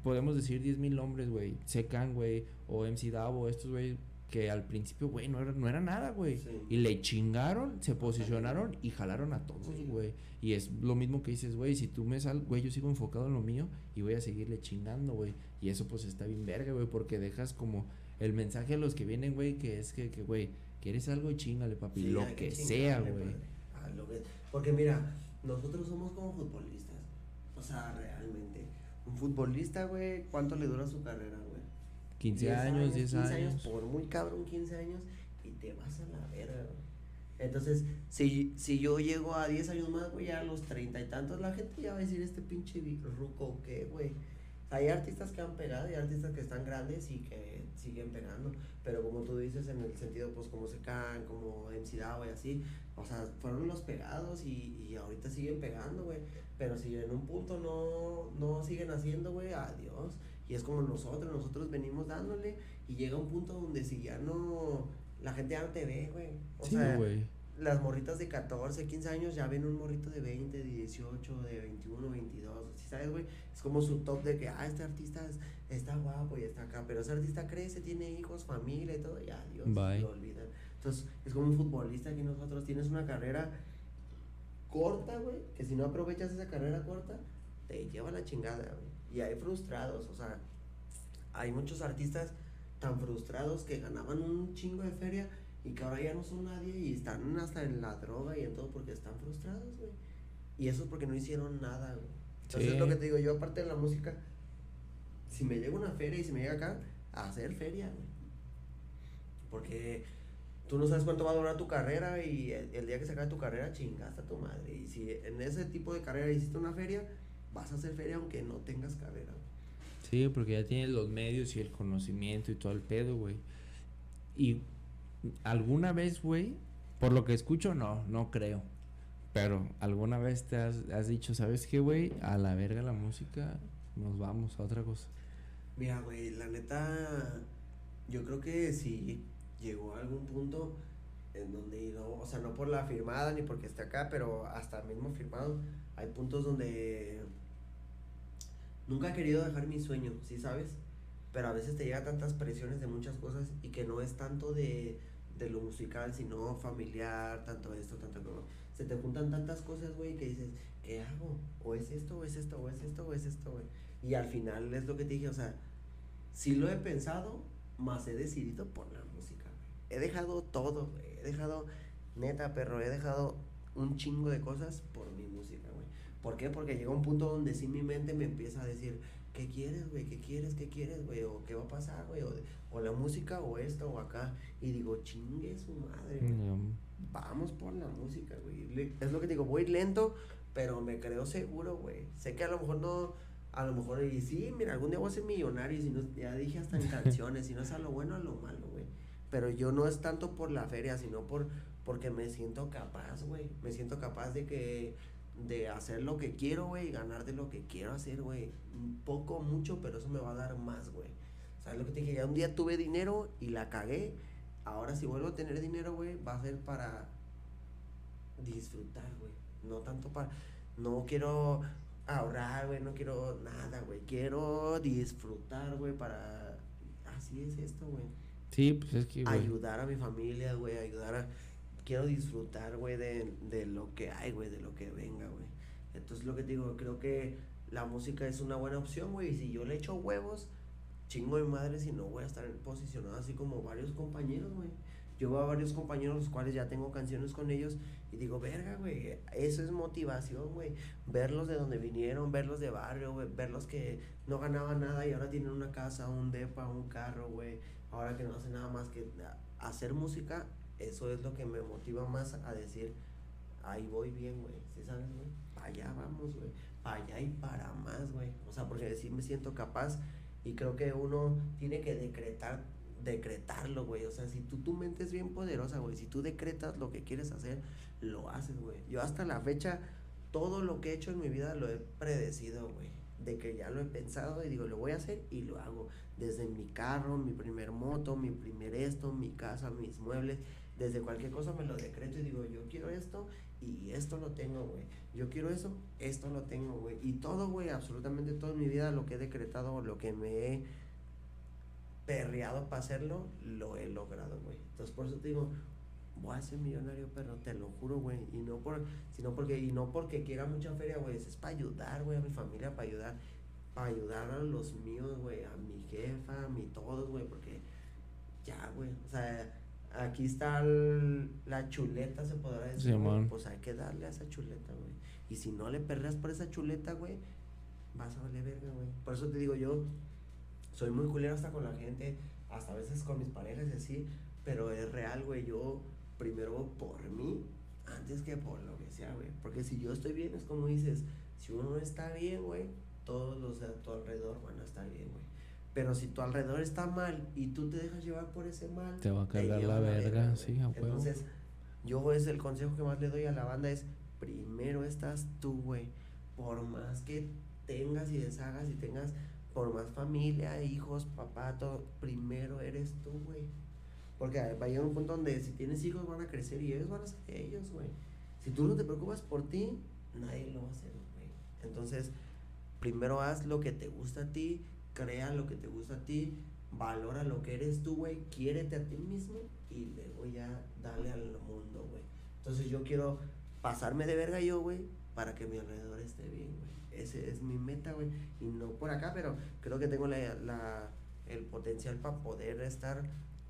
podemos decir 10 mil nombres, güey. Secan, güey. O MC Davo, estos, güey que al principio, güey, no era, no era nada, güey. Y le chingaron, se posicionaron y jalaron a todos, güey. Y es lo mismo que dices, güey, si tú me sal, güey, yo sigo enfocado en lo mío y voy a seguirle chingando, güey. Y eso pues está bien verga, güey, porque dejas como el mensaje a los que vienen, güey, que es que, que, güey, quieres algo y chingale, papi, lo que, sea, güey.
Porque mira, nosotros somos como futbolistas. O sea, realmente. Un futbolista, güey, ¿cuánto le dura su carrera, güey?
15 años, 10 años, 15 años.
Por muy cabrón, 15 años y te vas a la verga, Entonces, si, si yo llego a 10 años más, güey, a los 30 y tantos, la gente ya va a decir este pinche ruco, ¿qué, güey? Hay artistas que han pegado y artistas que están grandes y que siguen pegando. Pero como tú dices, en el sentido, pues, como Secan, como MC Dao y así, o sea, fueron los pegados y, y ahorita siguen pegando, güey. Pero si en un punto no, no siguen haciendo, güey, adiós. Y es como nosotros, nosotros venimos dándole y llega un punto donde si ya no, la gente ya no te ve, güey. O sí, sea, las morritas de 14, 15 años ya ven un morrito de 20, de 18, de 21, 22, ¿sabes, güey? Es como su top de que, ah, este artista está guapo y está acá, pero ese artista crece, tiene hijos, familia y todo, ya, Dios, lo olvidan. Entonces, es como un futbolista que nosotros tienes una carrera corta, güey, que si no aprovechas esa carrera corta, te lleva la chingada, güey. Y hay frustrados, o sea, hay muchos artistas tan frustrados que ganaban un chingo de feria y que ahora ya no son nadie y están hasta en la droga y en todo porque están frustrados, güey. Y eso es porque no hicieron nada, güey. Entonces es lo que te digo, yo aparte de la música, si me llega una feria y si me llega acá, a hacer feria, güey. Porque tú no sabes cuánto va a durar tu carrera y el, día que se acabe tu carrera chingaste a tu madre. Y si en ese tipo de carrera hiciste una feria, vas a hacer feria aunque no tengas carrera.
Sí, porque ya tienes los medios y el conocimiento y todo el pedo, güey. Y alguna vez, güey, por lo que escucho, no, no creo. Pero alguna vez te has, dicho, ¿sabes qué, güey? A la verga la música, nos vamos a otra cosa.
Mira, güey, la neta, yo creo que sí llegó a algún punto en donde, no, o sea, no por la firmada ni porque esté acá, pero hasta mismo firmado, hay puntos donde nunca he querido dejar mi sueño, ¿sí sabes? Pero a veces te llega tantas presiones de muchas cosas y que no es tanto de, de lo musical, sino familiar, tanto esto, tanto como... Se te juntan tantas cosas, güey, que dices, ¿qué hago? O es esto, o es esto, o es esto, o es esto, güey. Y al final es lo que te dije, o sea, sí lo he pensado, más he decidido por la música, He dejado todo, güey. He dejado, neta, perro, he dejado un chingo de cosas por mi música. ¿Por qué? Porque llega un punto donde sí mi mente me empieza a decir, ¿qué quieres, güey? ¿Qué quieres? ¿Qué quieres, güey? ¿O qué va a pasar, güey? O, la música, o esto, o acá. Y digo, chingue su madre, Vamos por la música, güey. Es lo que digo, voy lento, pero me creo seguro, güey. Sé que a lo mejor no, a lo mejor, y sí, mira, algún día voy a ser millonario, y si no, ya dije hasta en canciones, si no es a lo bueno, a lo malo, güey. Pero yo no es tanto por la feria, sino por, porque me siento capaz, güey. Me siento capaz de que de hacer lo que quiero, güey, y ganar de lo que quiero hacer, güey. Poco, mucho, pero eso me va a dar más, güey. ¿Sabes lo que te dije? Ya un día tuve dinero y la cagué. Ahora si vuelvo a tener dinero, güey, va a ser para disfrutar, güey. No tanto para... No quiero ahorrar, güey, no quiero nada, güey. Quiero disfrutar, güey, para... Así es esto, güey.
Sí, pues es que...
Ayudar a mi familia, güey, ayudar a quiero disfrutar, güey, de, de, lo que hay, güey, de lo que venga, güey. Entonces, lo que te digo, creo que la música es una buena opción, güey. Y si yo le echo huevos, chingo de madre si no voy a estar posicionado así como varios compañeros, güey. Yo veo a varios compañeros, los cuales ya tengo canciones con ellos, y digo, verga, güey, eso es motivación, güey. Verlos de donde vinieron, verlos de barrio, verlos que no ganaban nada y ahora tienen una casa, un depa, un carro, güey. Ahora que no hacen nada más que hacer música, eso es lo que me motiva más a decir, ahí voy bien, güey, ¿sí sabes, güey? Para allá vamos, güey, para allá y para más, güey. O sea, porque sí me siento capaz y creo que uno tiene que decretar, decretarlo, güey. O sea, si tú, tu mente es bien poderosa, güey, si tú decretas lo que quieres hacer, lo haces, güey. Yo hasta la fecha, todo lo que he hecho en mi vida lo he predecido, güey de que ya lo he pensado y digo, lo voy a hacer y lo hago. Desde mi carro, mi primer moto, mi primer esto, mi casa, mis muebles, desde cualquier cosa me lo decreto y digo, yo quiero esto y esto lo tengo, güey. Yo quiero eso, esto lo tengo, güey. Y todo, güey, absolutamente todo en mi vida, lo que he decretado, lo que me he perreado para hacerlo, lo he logrado, güey. Entonces, por eso te digo, voy a ser millonario, pero te lo juro, güey. Y no por, sino porque, y no porque quiera mucha feria, güey. Es para ayudar, güey, a mi familia, para ayudar, para ayudar a los míos, güey, a mi jefa, a mi todos, güey, porque ya, güey. O sea, aquí está la chuleta, se podrá decir. pues hay que darle a esa chuleta, güey. Y si no le perreas por esa chuleta, güey, vas a valer verga, güey. Por eso te digo yo, soy muy culero hasta con la gente, hasta a veces con mis parejas y así, pero es real, güey. Yo primero por mí, antes que por lo que sea, güey. Porque si yo estoy bien, es como dices, si uno está bien, güey, todos los de a tu alrededor van a estar bien, güey. Pero si tu alrededor está mal y tú te dejas llevar por ese mal,
te va a cargar la verga, sí, a
Entonces, yo es el consejo que más le doy a la banda es primero estás tú, güey. Por más que tengas y deshagas y tengas por más familia, hijos, papá, todo, primero eres tú, güey. Porque va a llegar un punto donde si tienes hijos van a crecer y ellos van a ser ellos, güey. Si tú no te preocupas por ti, nadie lo va a hacer, güey. Entonces, primero haz lo que te gusta a ti, crea lo que te gusta a ti, valora lo que eres tú, güey, quiérete a ti mismo y luego ya dale al mundo, güey. Entonces yo quiero pasarme de verga yo, güey, para que mi alrededor esté bien, güey. Ese es mi meta, güey. Y no por acá, pero creo que tengo la, la el potencial para poder estar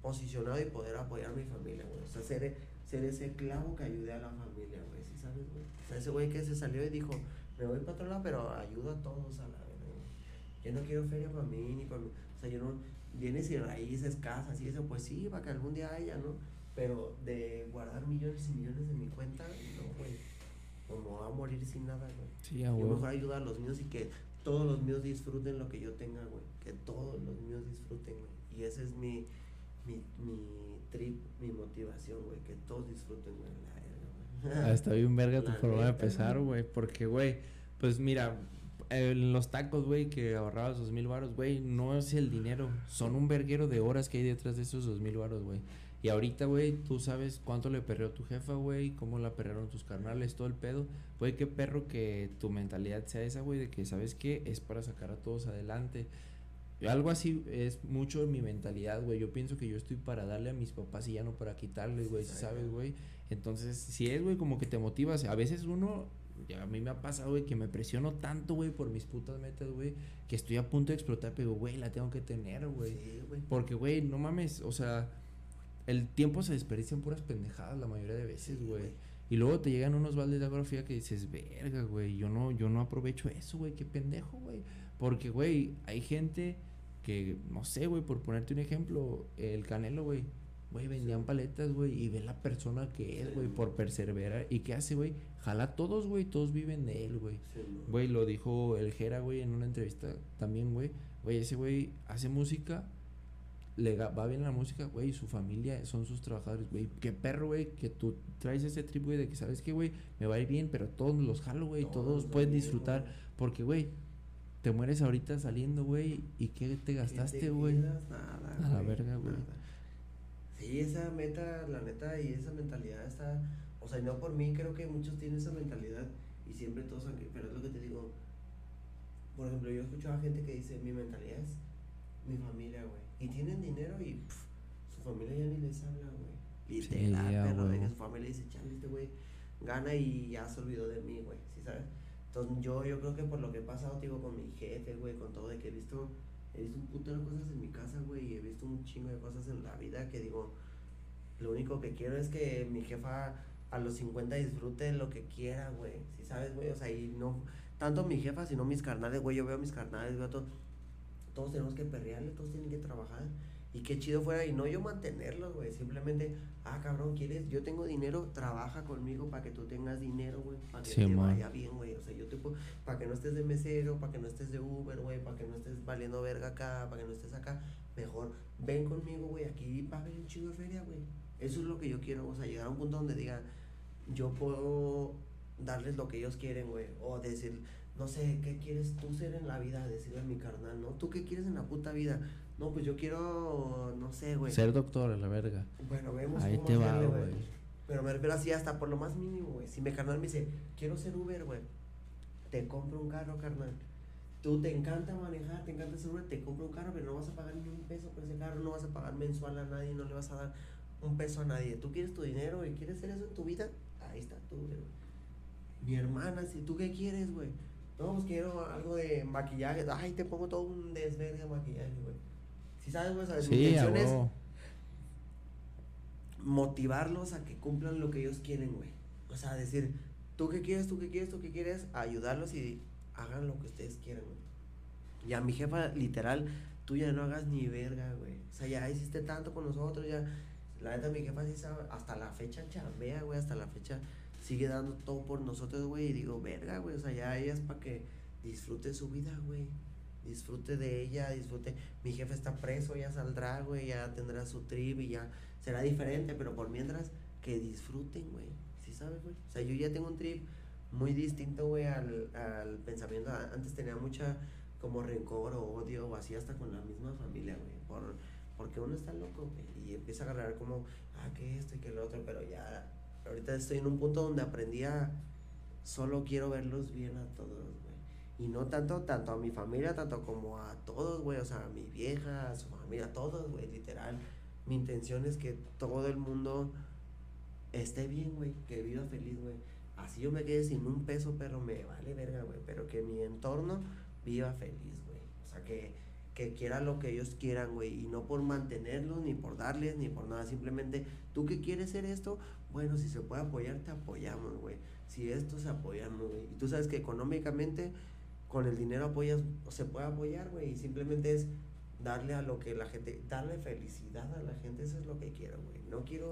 posicionado y poder apoyar a mi familia, güey. O sea, ser, ser ese clavo que ayude a la familia, güey. ¿Sí sabes, güey? O sea, ese güey que se salió y dijo, me voy para otro lado, pero ayudo a todos a la. Yo no quiero feria para mí, ni para mí. O sea, yo no, vienes y raíces, casas y eso, pues sí, para que algún día haya, ¿no? Pero de guardar millones y millones en mi cuenta, no, güey. No va a morir sin nada, güey. Sí, Yo mejor ayudar a los míos y que todos los míos disfruten lo que yo tenga, güey. Que todos los míos disfruten, güey. Y ese es mi, mi, mi trip, mi motivación, güey. Que todos disfruten, güey.
Ah, está bien verga tu forma de empezar, güey. Porque, güey, pues mira, en los tacos, güey, que ahorrabas dos mil baros, güey, no es el dinero. Son un verguero de horas que hay detrás de esos dos mil baros, güey. Y ahorita, güey, tú sabes cuánto le perreó tu jefa, güey, cómo la perrearon tus carnales, todo el pedo. Güey, qué perro que tu mentalidad sea esa, güey, de que, ¿sabes qué? Es para sacar a todos adelante. Algo así es mucho mi mentalidad, güey. Yo pienso que yo estoy para darle a mis papás y ya no para quitarles, güey, ¿sabes, güey? Entonces, si es, güey, como que te motivas. A veces uno, ya a mí me ha pasado, güey, que me presiono tanto, güey, por mis putas metas, güey, que estoy a punto de explotar, pero, güey, la tengo que tener, güey. Sí, güey. Porque, güey, no mames, o sea, el tiempo se desperdicia en puras pendejadas la mayoría de veces, güey. Y luego te llegan unos baldes de agua fría que dices, verga, güey, yo no, yo no aprovecho eso, güey, qué pendejo, güey. Porque, güey, hay gente que, no sé, güey, por ponerte un ejemplo, el Canelo, güey, güey, vendían paletas, güey, y ve la persona que es, güey, por perseverar. ¿Y qué hace, güey? Jala todos, güey, todos viven de él, güey. Güey, lo dijo el Jera, güey, en una entrevista también, güey. Güey, ese güey hace música, le va bien la música, güey, y su familia son sus trabajadores, güey. Qué perro, güey, que tú traes ese trip, güey, de que sabes que, güey, me va a ir bien, pero todos los jalo, güey, todos, todos pueden disfrutar. Porque, güey, te mueres ahorita saliendo, güey, ¿y qué te gastaste, güey?
Nada. A la verga, güey. Sí, esa meta, la neta, y esa mentalidad está. O sea, no por mí, creo que muchos tienen esa mentalidad y siempre todos. Pero es lo que te digo. Por ejemplo, yo escucho a gente que dice: Mi mentalidad es mi familia, güey. Y tienen dinero y su familia ya ni les habla, güey. Literal, sí, pero de que su familia dice: Chale, este güey gana y ya se olvidó de mí, güey. ¿Sí sabes? Entonces yo, yo creo que por lo que he pasado, digo, con mi jefe, güey, con todo, de que he visto, he visto un puto de cosas en mi casa, güey, y he visto un chingo de cosas en la vida que digo, lo único que quiero es que mi jefa a los 50 disfrute lo que quiera, güey, si sabes, güey, o sea, y no, tanto mi jefa, sino mis carnales, güey, yo veo a mis carnales, veo a todos, todos tenemos que perrearle, todos tienen que trabajar, y qué chido fuera, y no yo mantenerlos, güey. Simplemente, ah, cabrón, ¿quieres? Yo tengo dinero, trabaja conmigo para que tú tengas dinero, güey. Para que te vaya bien, güey. O sea, yo te puedo, para que no estés de mesero, para que no estés de Uber, güey. Para que no estés valiendo verga acá, para que no estés acá. Mejor, ven conmigo, güey. Aquí va a haber un chido de feria, güey. Eso es lo que yo quiero, o sea, llegar a un punto donde digan, yo puedo darles lo que ellos quieren, güey. O decir, no sé, ¿qué quieres tú ser en la vida? Decirle a mi carnal, ¿no? ¿Tú qué quieres en la puta vida? No, pues yo quiero, no sé, güey.
Ser doctor, a la verga.
Bueno, vemos Ahí te va, güey. Pero me refiero así hasta por lo más mínimo, güey. Si mi carnal me dice, quiero ser Uber, güey. Te compro un carro, carnal. tú te encanta manejar, te encanta hacer te compra un carro, pero no vas a pagar ni un peso por ese carro, no vas a pagar mensual a nadie, no le vas a dar un peso a nadie. Tú quieres tu dinero y quieres hacer eso en tu vida, ahí está tú, güey. Mi hermana, si tú qué quieres, güey. No, pues quiero algo de maquillaje. Ay, te pongo todo un desvergue de maquillaje, güey. Si sabes, güey, sabes, mi intención es motivarlos a que cumplan lo que ellos quieren, güey. O sea, decir, tú qué quieres, tú qué quieres, tú qué quieres, ayudarlos y hagan lo que ustedes quieran, güey. Y a mi jefa, literal, tú ya no hagas ni verga, güey. O sea, ya hiciste tanto con nosotros, ya. La neta, mi jefa sí sabe, hasta la fecha chambea, güey, hasta la fecha sigue dando todo por nosotros, güey. Y digo, verga, güey, o sea, ya ella es para que disfrute su vida, güey. Disfrute de ella, disfrute. Mi jefe está preso, ya saldrá, güey, ya tendrá su trip y ya será diferente, pero por mientras, que disfruten, güey. ¿Sí sabes, güey? O sea, yo ya tengo un trip muy distinto, güey, al, al pensamiento. Antes tenía mucha como rencor o odio o así hasta con la misma familia, güey. Por, porque uno está loco, y empieza a agarrar como, ah, que esto y que lo otro, pero ya, ahorita estoy en un punto donde aprendí a, solo quiero verlos bien a todos, güey. Y no tanto, tanto a mi familia, tanto como a todos, güey, o sea, a mi vieja, a su familia, a todos, güey, literal. Mi intención es que todo el mundo esté bien, güey, que viva feliz, güey. Así yo me quede sin un peso, pero me vale verga, güey. Pero que mi entorno viva feliz, güey. O sea, que, que quiera lo que ellos quieran, güey. Y no por mantenerlos, ni por darles, ni por nada. Simplemente, ¿tú qué quieres ser esto? Bueno, si se puede apoyar, te apoyamos, güey. Si esto se apoyamos, güey. Y tú sabes que económicamente, con el dinero apoyas, se puede apoyar, güey. Y simplemente es darle a lo que la gente, darle felicidad a la gente, eso es lo que quiero, güey. No quiero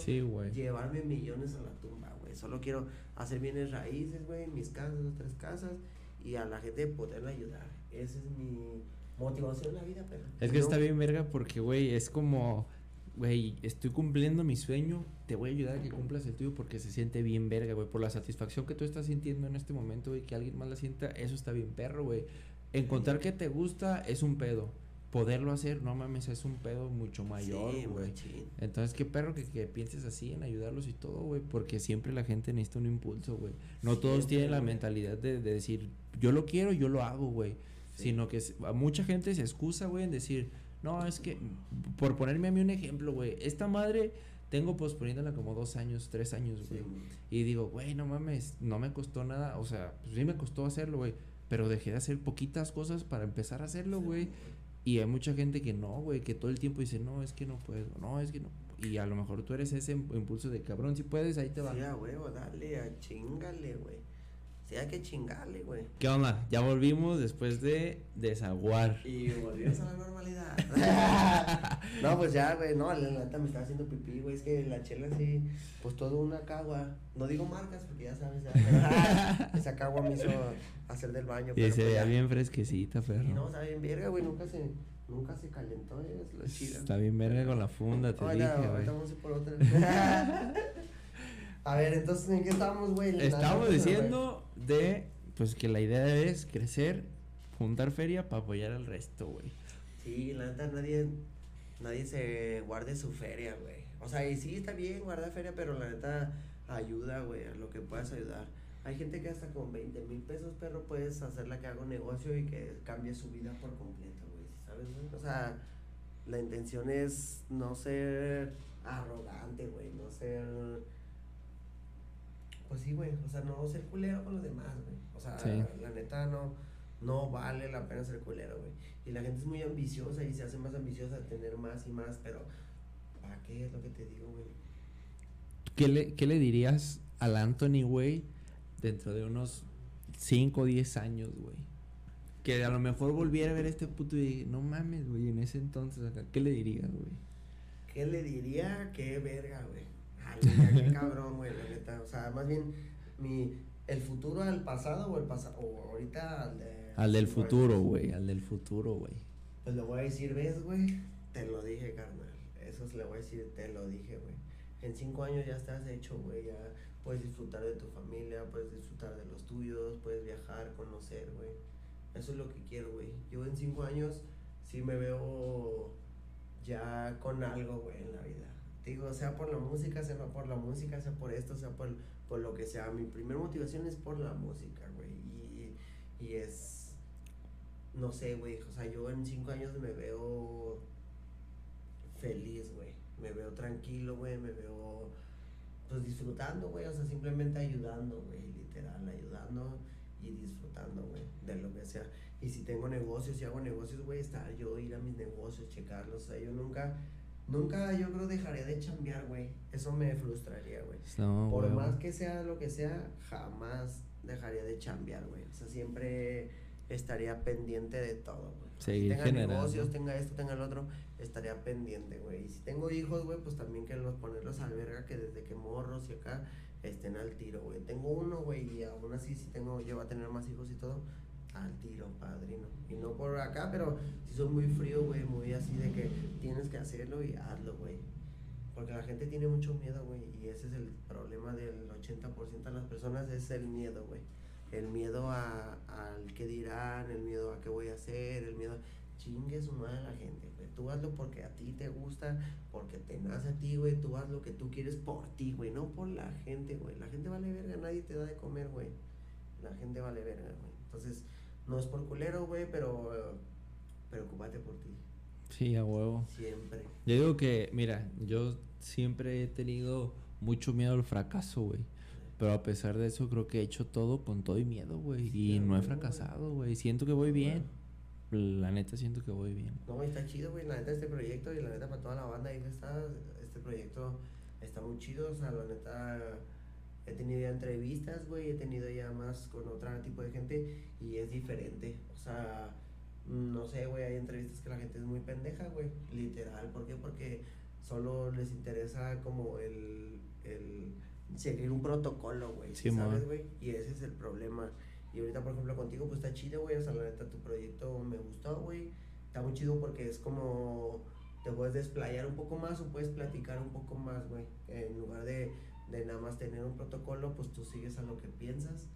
llevarme millones a la tumba, güey. Solo quiero hacer bienes raíces, güey, mis casas, dos, tres casas, y a la gente poderla ayudar. Esa es mi motivación en la vida, pero.
Es que está bien, verga, porque, güey, es como, güey, estoy cumpliendo mi sueño, te voy a ayudar a que cumplas el tuyo porque se siente bien, verga, güey. Por la satisfacción que tú estás sintiendo en este momento, güey, que alguien más la sienta, eso está bien, perro, güey. Encontrar que te gusta es un pedo poderlo hacer, no mames, es un pedo mucho mayor, güey. Entonces, qué perro que, que, pienses así en ayudarlos y todo, güey, porque siempre la gente necesita un impulso, güey. No todos tienen la mentalidad de, de, decir, yo lo quiero, yo lo hago, güey. Sino que a mucha gente se excusa, güey, en decir, no, es que, por ponerme a mí un ejemplo, güey, esta madre tengo posponiéndola como dos años, tres años, güey. y digo, güey, no mames, no me costó nada, o sea, pues sí me costó hacerlo, güey. Pero dejé de hacer poquitas cosas para empezar a hacerlo, güey. Y hay mucha gente que no, güey, que todo el tiempo dice, no, es que no puedo, no, es que no. Y a lo mejor tú eres ese impulso de cabrón, si puedes, ahí te va.
Sí, a huevo, dale, a chingale, güey. Sí, hay que chingarle, güey.
¿Qué onda? Ya volvimos después de desaguar.
Y volvimos a la normalidad. no, pues ya, güey, no, la neta me está haciendo pipí, güey. Es que la chela sí, pues todo una cagua. No digo marcas porque ya sabes, ya, esa cagua me hizo hacer del baño.
Y se pues veía bien fresquecita, perro. Y
no, está bien verga, güey, nunca se, nunca se calentó, es lo chido.
Está bien verga con la funda, te dije, güey.
vamos a ir por otra. a ver, entonces, ¿en qué estábamos, güey?
Estábamos diciendo de, pues, que la idea es crecer, juntar feria para apoyar al resto, güey.
Sí, la neta, nadie, nadie se guarde su feria, güey. O sea, y sí está bien guardar feria, pero la neta ayuda, güey, a lo que puedas ayudar. Hay gente que hasta con 20 mil pesos, perro, puedes hacerla que haga un negocio y que cambie su vida por completo, güey. ¿Sabes, güey? O sea, la intención es no ser arrogante, güey. No ser. Pues sí, güey. O sea, no ser culero con los demás, güey. O sea, la neta no, no vale la pena ser culero, güey. Y la gente es muy ambiciosa y se hace más ambiciosa de tener más y más, pero ¿para qué es lo que te digo, güey?
¿Qué le, ¿Qué le dirías al Anthony, güey? dentro de unos 5 o 10 años, güey. Que a lo mejor volviera a ver este puto y no mames, güey, en ese entonces, acá, ¿qué le dirías, güey?
¿Qué le diría? Qué verga, güey. Cabrón, güey, la neta. O sea, más bien, mi, el futuro al pasado o el pasado, o ahorita al de...
Al del futuro, güey, al del futuro, güey.
Pues le voy a decir, ¿ves, güey? Te lo dije, carnal. Eso le voy a decir, te lo dije, güey. En cinco años ya estás hecho, güey, ya puedes disfrutar de tu familia, puedes disfrutar de los tuyos, puedes viajar, conocer, güey. Eso es lo que quiero, güey. Yo en cinco años sí me veo ya con algo, güey, en la vida. Digo, sea por la música, sea por la música, sea por esto, sea por, por lo que sea. Mi primera motivación es por la música, güey. Y, y es no sé, güey, o sea, yo en cinco años me veo feliz, güey. Me veo tranquilo, güey, me veo pues disfrutando, güey, o sea, simplemente ayudando, güey, literal, ayudando y disfrutando, güey, de lo que sea. Y si tengo negocios, si hago negocios, güey, estar yo, ir a mis negocios, checarlos, o sea, yo nunca, nunca, yo creo, dejaría de chambear, güey. Eso me frustraría, güey. Por más que sea lo que sea, jamás dejaría de chambear, güey. O sea, siempre estaría pendiente de todo, güey. si tenga negocios, tenga esto, tenga el otro, estaría pendiente, güey. Y si tengo hijos, güey, pues también que los ponerlos al verga, que desde que morros y acá estén al tiro, güey. Tengo uno, güey, y aún así si tengo, yo a tener más hijos y todo, al tiro, padrino. Y no por acá, pero si son muy frío, güey, muy así de que tienes que hacerlo y hazlo, güey. Porque la gente tiene mucho miedo, güey, y ese es el problema del 80% de las personas, es el miedo, güey. El miedo a, al que dirán, el miedo a qué voy a hacer, el miedo... Chingue su madre la gente, güey. Tú hazlo porque a ti te gusta, porque te nace a ti, güey. Tú haz lo que tú quieres por ti, güey, no por la gente, güey. La gente vale verga, nadie te da de comer, güey. La gente vale verga, güey. Entonces, no es por culero, güey, pero preocúpate por ti.
Sí, a huevo.
Siempre.
Yo digo que, mira, yo siempre he tenido mucho miedo al fracaso, güey. Pero a pesar de eso, creo que he hecho todo con todo y miedo, güey. y no he fracasado, güey. Siento que voy bien. La neta, siento que voy bien.
No, está chido, güey. La neta, este proyecto y la neta, para toda la banda ahí está. Este proyecto está muy chido. O sea, la neta he tenido ya entrevistas, güey, he tenido ya más con otro tipo de gente y es diferente. O sea, no sé, güey, hay entrevistas que la gente es muy pendeja, güey, literal. ¿Por qué? Porque solo les interesa como el, el seguir un protocolo, güey, ¿sabes, güey? Y ese es el problema. Y ahorita, por ejemplo, contigo, pues está chido, güey, o sea, la neta, tu proyecto me gustó, güey. Está muy chido porque es como te puedes desplayar un poco más o puedes platicar un poco más, güey. En lugar de de nada más tener un protocolo, pues tú sigues a lo que piensas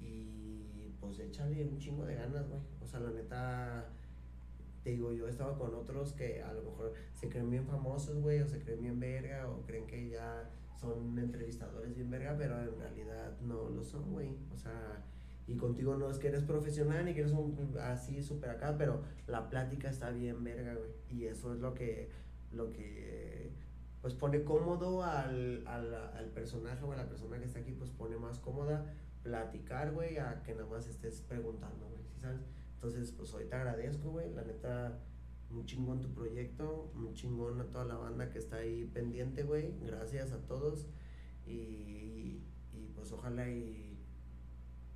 y pues échale un chingo de ganas, güey. O sea, la neta, te digo, yo he estado con otros que a lo mejor se creen bien famosos, güey, o se creen bien verga, o creen que ya son entrevistadores bien verga, pero en realidad no lo son, güey. O sea, y contigo no es que eres profesional ni que eres un, así súper acá, pero la plática está bien verga, güey. Y eso es lo que, lo que pues pone cómodo al, al, al, personaje o a la persona que está aquí, pues pone más cómoda platicar, güey, a que nada más estés preguntando, güey, ¿sí sabes? Entonces, pues hoy te agradezco, güey, la neta, muy chingón tu proyecto, muy chingón a toda la banda que está ahí pendiente, güey, gracias a todos y, y pues ojalá y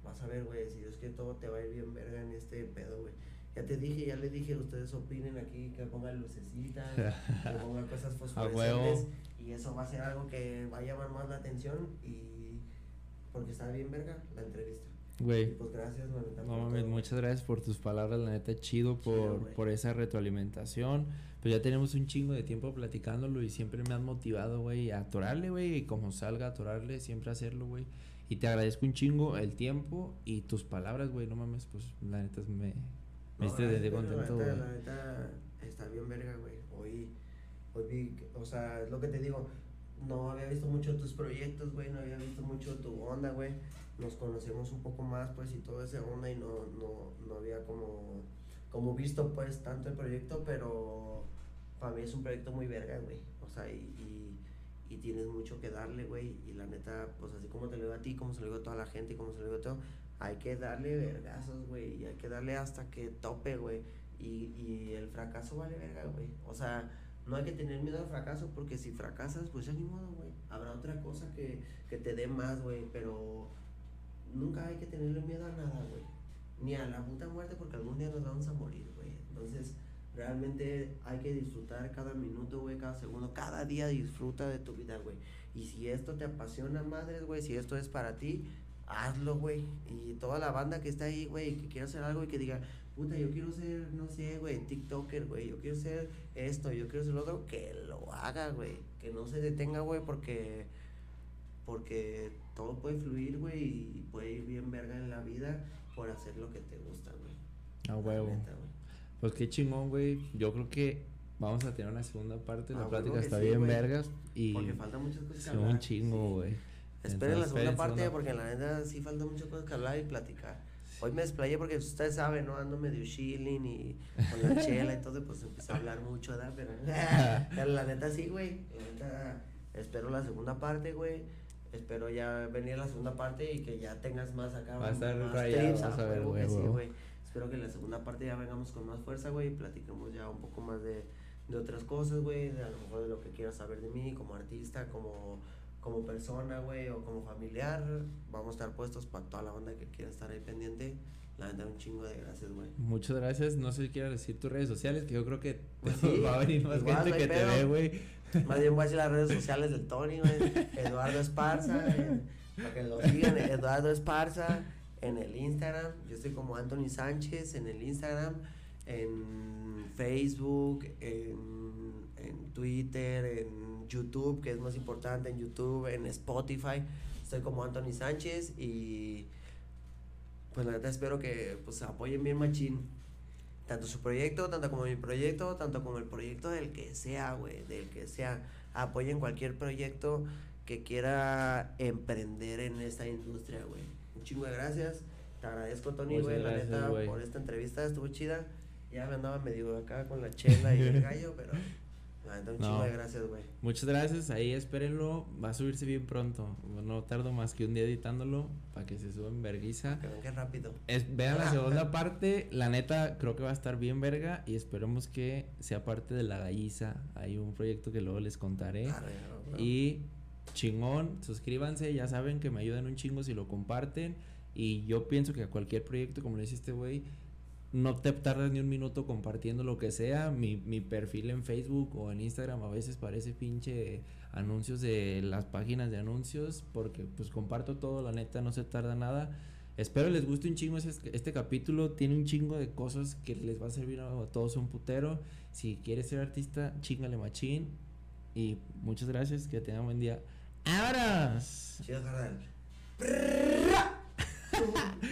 vas a ver, güey, si Dios que todo te va a ir bien verga en este pedo, güey. Ya te dije, ya le dije, ustedes opinen aquí, que pongan lucecitas, que pongan cosas fosforescentes. y eso va a ser algo que va a llamar más la atención y porque está bien verga la entrevista.
Güey.
Pues gracias,
No mames, muchas gracias por tus palabras, la neta, chido por, por esa retroalimentación. Pues ya tenemos un chingo de tiempo platicándolo y siempre me han motivado, güey, a atorarle, güey, y como salga a atorarle, siempre hacerlo, güey. Y te agradezco un chingo el tiempo y tus palabras, güey, no mames, pues la neta me,
no, de contento, la neta, la neta, está bien verga, güey. Hoy, hoy vi, o sea, es lo que te digo, no había visto mucho tus proyectos, güey, no había visto mucho tu onda, güey. Nos conocemos un poco más, pues, y todo ese onda, y no, no, no había como, como visto, pues, tanto el proyecto, pero para mí es un proyecto muy verga, güey. O sea, y, y, y tienes mucho que darle, güey. Y la neta, pues, así como te lo digo a ti, como se lo digo a toda la gente, como se lo digo a todo, hay que darle vergazos, güey, y hay que darle hasta que tope, güey. Y, y el fracaso vale verga, güey. O sea, no hay que tener miedo al fracaso porque si fracasas, pues ya ni modo, güey. Habrá otra cosa que, que te dé más, güey, pero nunca hay que tenerle miedo a nada, güey. Ni a la puta muerte porque algún día nos vamos a morir, güey. Entonces, realmente hay que disfrutar cada minuto, güey, cada segundo, cada día disfruta de tu vida, güey. Y si esto te apasiona, madres, güey, si esto es para ti, hazlo, güey. Y toda la banda que está ahí, güey, que quiera hacer algo y que diga, puta, yo quiero ser, no sé, güey, TikToker, güey, yo quiero ser esto, yo quiero ser lo otro, que lo haga, güey. Que no se detenga, güey, porque, porque todo puede fluir, güey, y puede ir bien verga en la vida por hacer lo que te gusta, güey.
A huevo. pues qué chingón, güey. Yo creo que vamos a tener una segunda parte. La plática está bien vergas. Y
porque falta muchas cosas.
Que un chingo, güey.
Esperen la segunda parte porque en la neta sí falta muchas cosas que hablar y platicar. Hoy me desplayé porque ustedes saben, ¿no? Ando medio chilling y con la chela y todo, pues empecé a hablar mucho, ¿verdad? Pero, pero la neta sí, güey. La neta, espero la segunda parte, güey. Espero ya venir la segunda parte y que ya tengas más acá.
Va a estar
más
rayado, vas a ver, güey,
sí, güey. Espero que en la segunda parte ya vengamos con más fuerza, güey, y platiquemos ya un poco más de, de otras cosas, güey, a lo mejor de lo que quieras saber de mí como artista, como, como persona, güey, o como familiar. Vamos a estar puestos para toda la banda que quiera estar ahí pendiente. La neta, un chingo de gracias, güey.
Muchas gracias. No sé si quieres decir tus redes sociales, que yo creo que
Pues sí,
va a venir más
igual,
gente
no
que te ve, güey.
Más bien voy a decir las redes sociales del Tony, güey. Eduardo Esparza, eh, para que lo sigan, Eduardo Esparza en el Instagram. Yo estoy como Anthony Sánchez en el Instagram, en Facebook, en, en Twitter, en YouTube, que es más importante, en YouTube, en Spotify. Estoy como Anthony Sánchez y pues la neta espero que pues apoyen bien machín. Tanto su proyecto, tanto como mi proyecto, tanto como el proyecto del que sea, güey, del que sea. Apoyen cualquier proyecto que quiera emprender en esta industria, güey. Un chingo de gracias. Te agradezco, Tony, güey, la neta,
güey.
por esta entrevista. Estuvo chida. Ya me andaba medio acá con la chela y el gallo, pero un
No.
chingo de gracias, güey.
Muchas gracias. Ahí espérenlo. Va a subirse bien pronto. No tardo más que un día editándolo para que se suba en verguiza.
Que venga rápido.
Es, vean la segunda parte. La neta, creo que va a estar bien verga. Y esperemos que sea parte de la galliza. Hay un proyecto que luego les contaré.
Arre, no.
Y chingón, suscríbanse, ya saben que me ayudan un chingo si lo comparten. Y yo pienso que a cualquier proyecto, como le dice este güey, no te tardas ni un minuto compartiendo lo que sea. Mi, mi perfil en Facebook o en Instagram a veces parece pinche anuncios de las páginas de anuncios, porque pues comparto todo, la neta no se tarda nada. Espero les guste un chingo este, este capítulo. Tiene un chingo de cosas que les va a servir a todos un putero. Si quieres ser artista, chingale machín. Y muchas gracias, que tengan buen día. ¡Ahora!
Chido.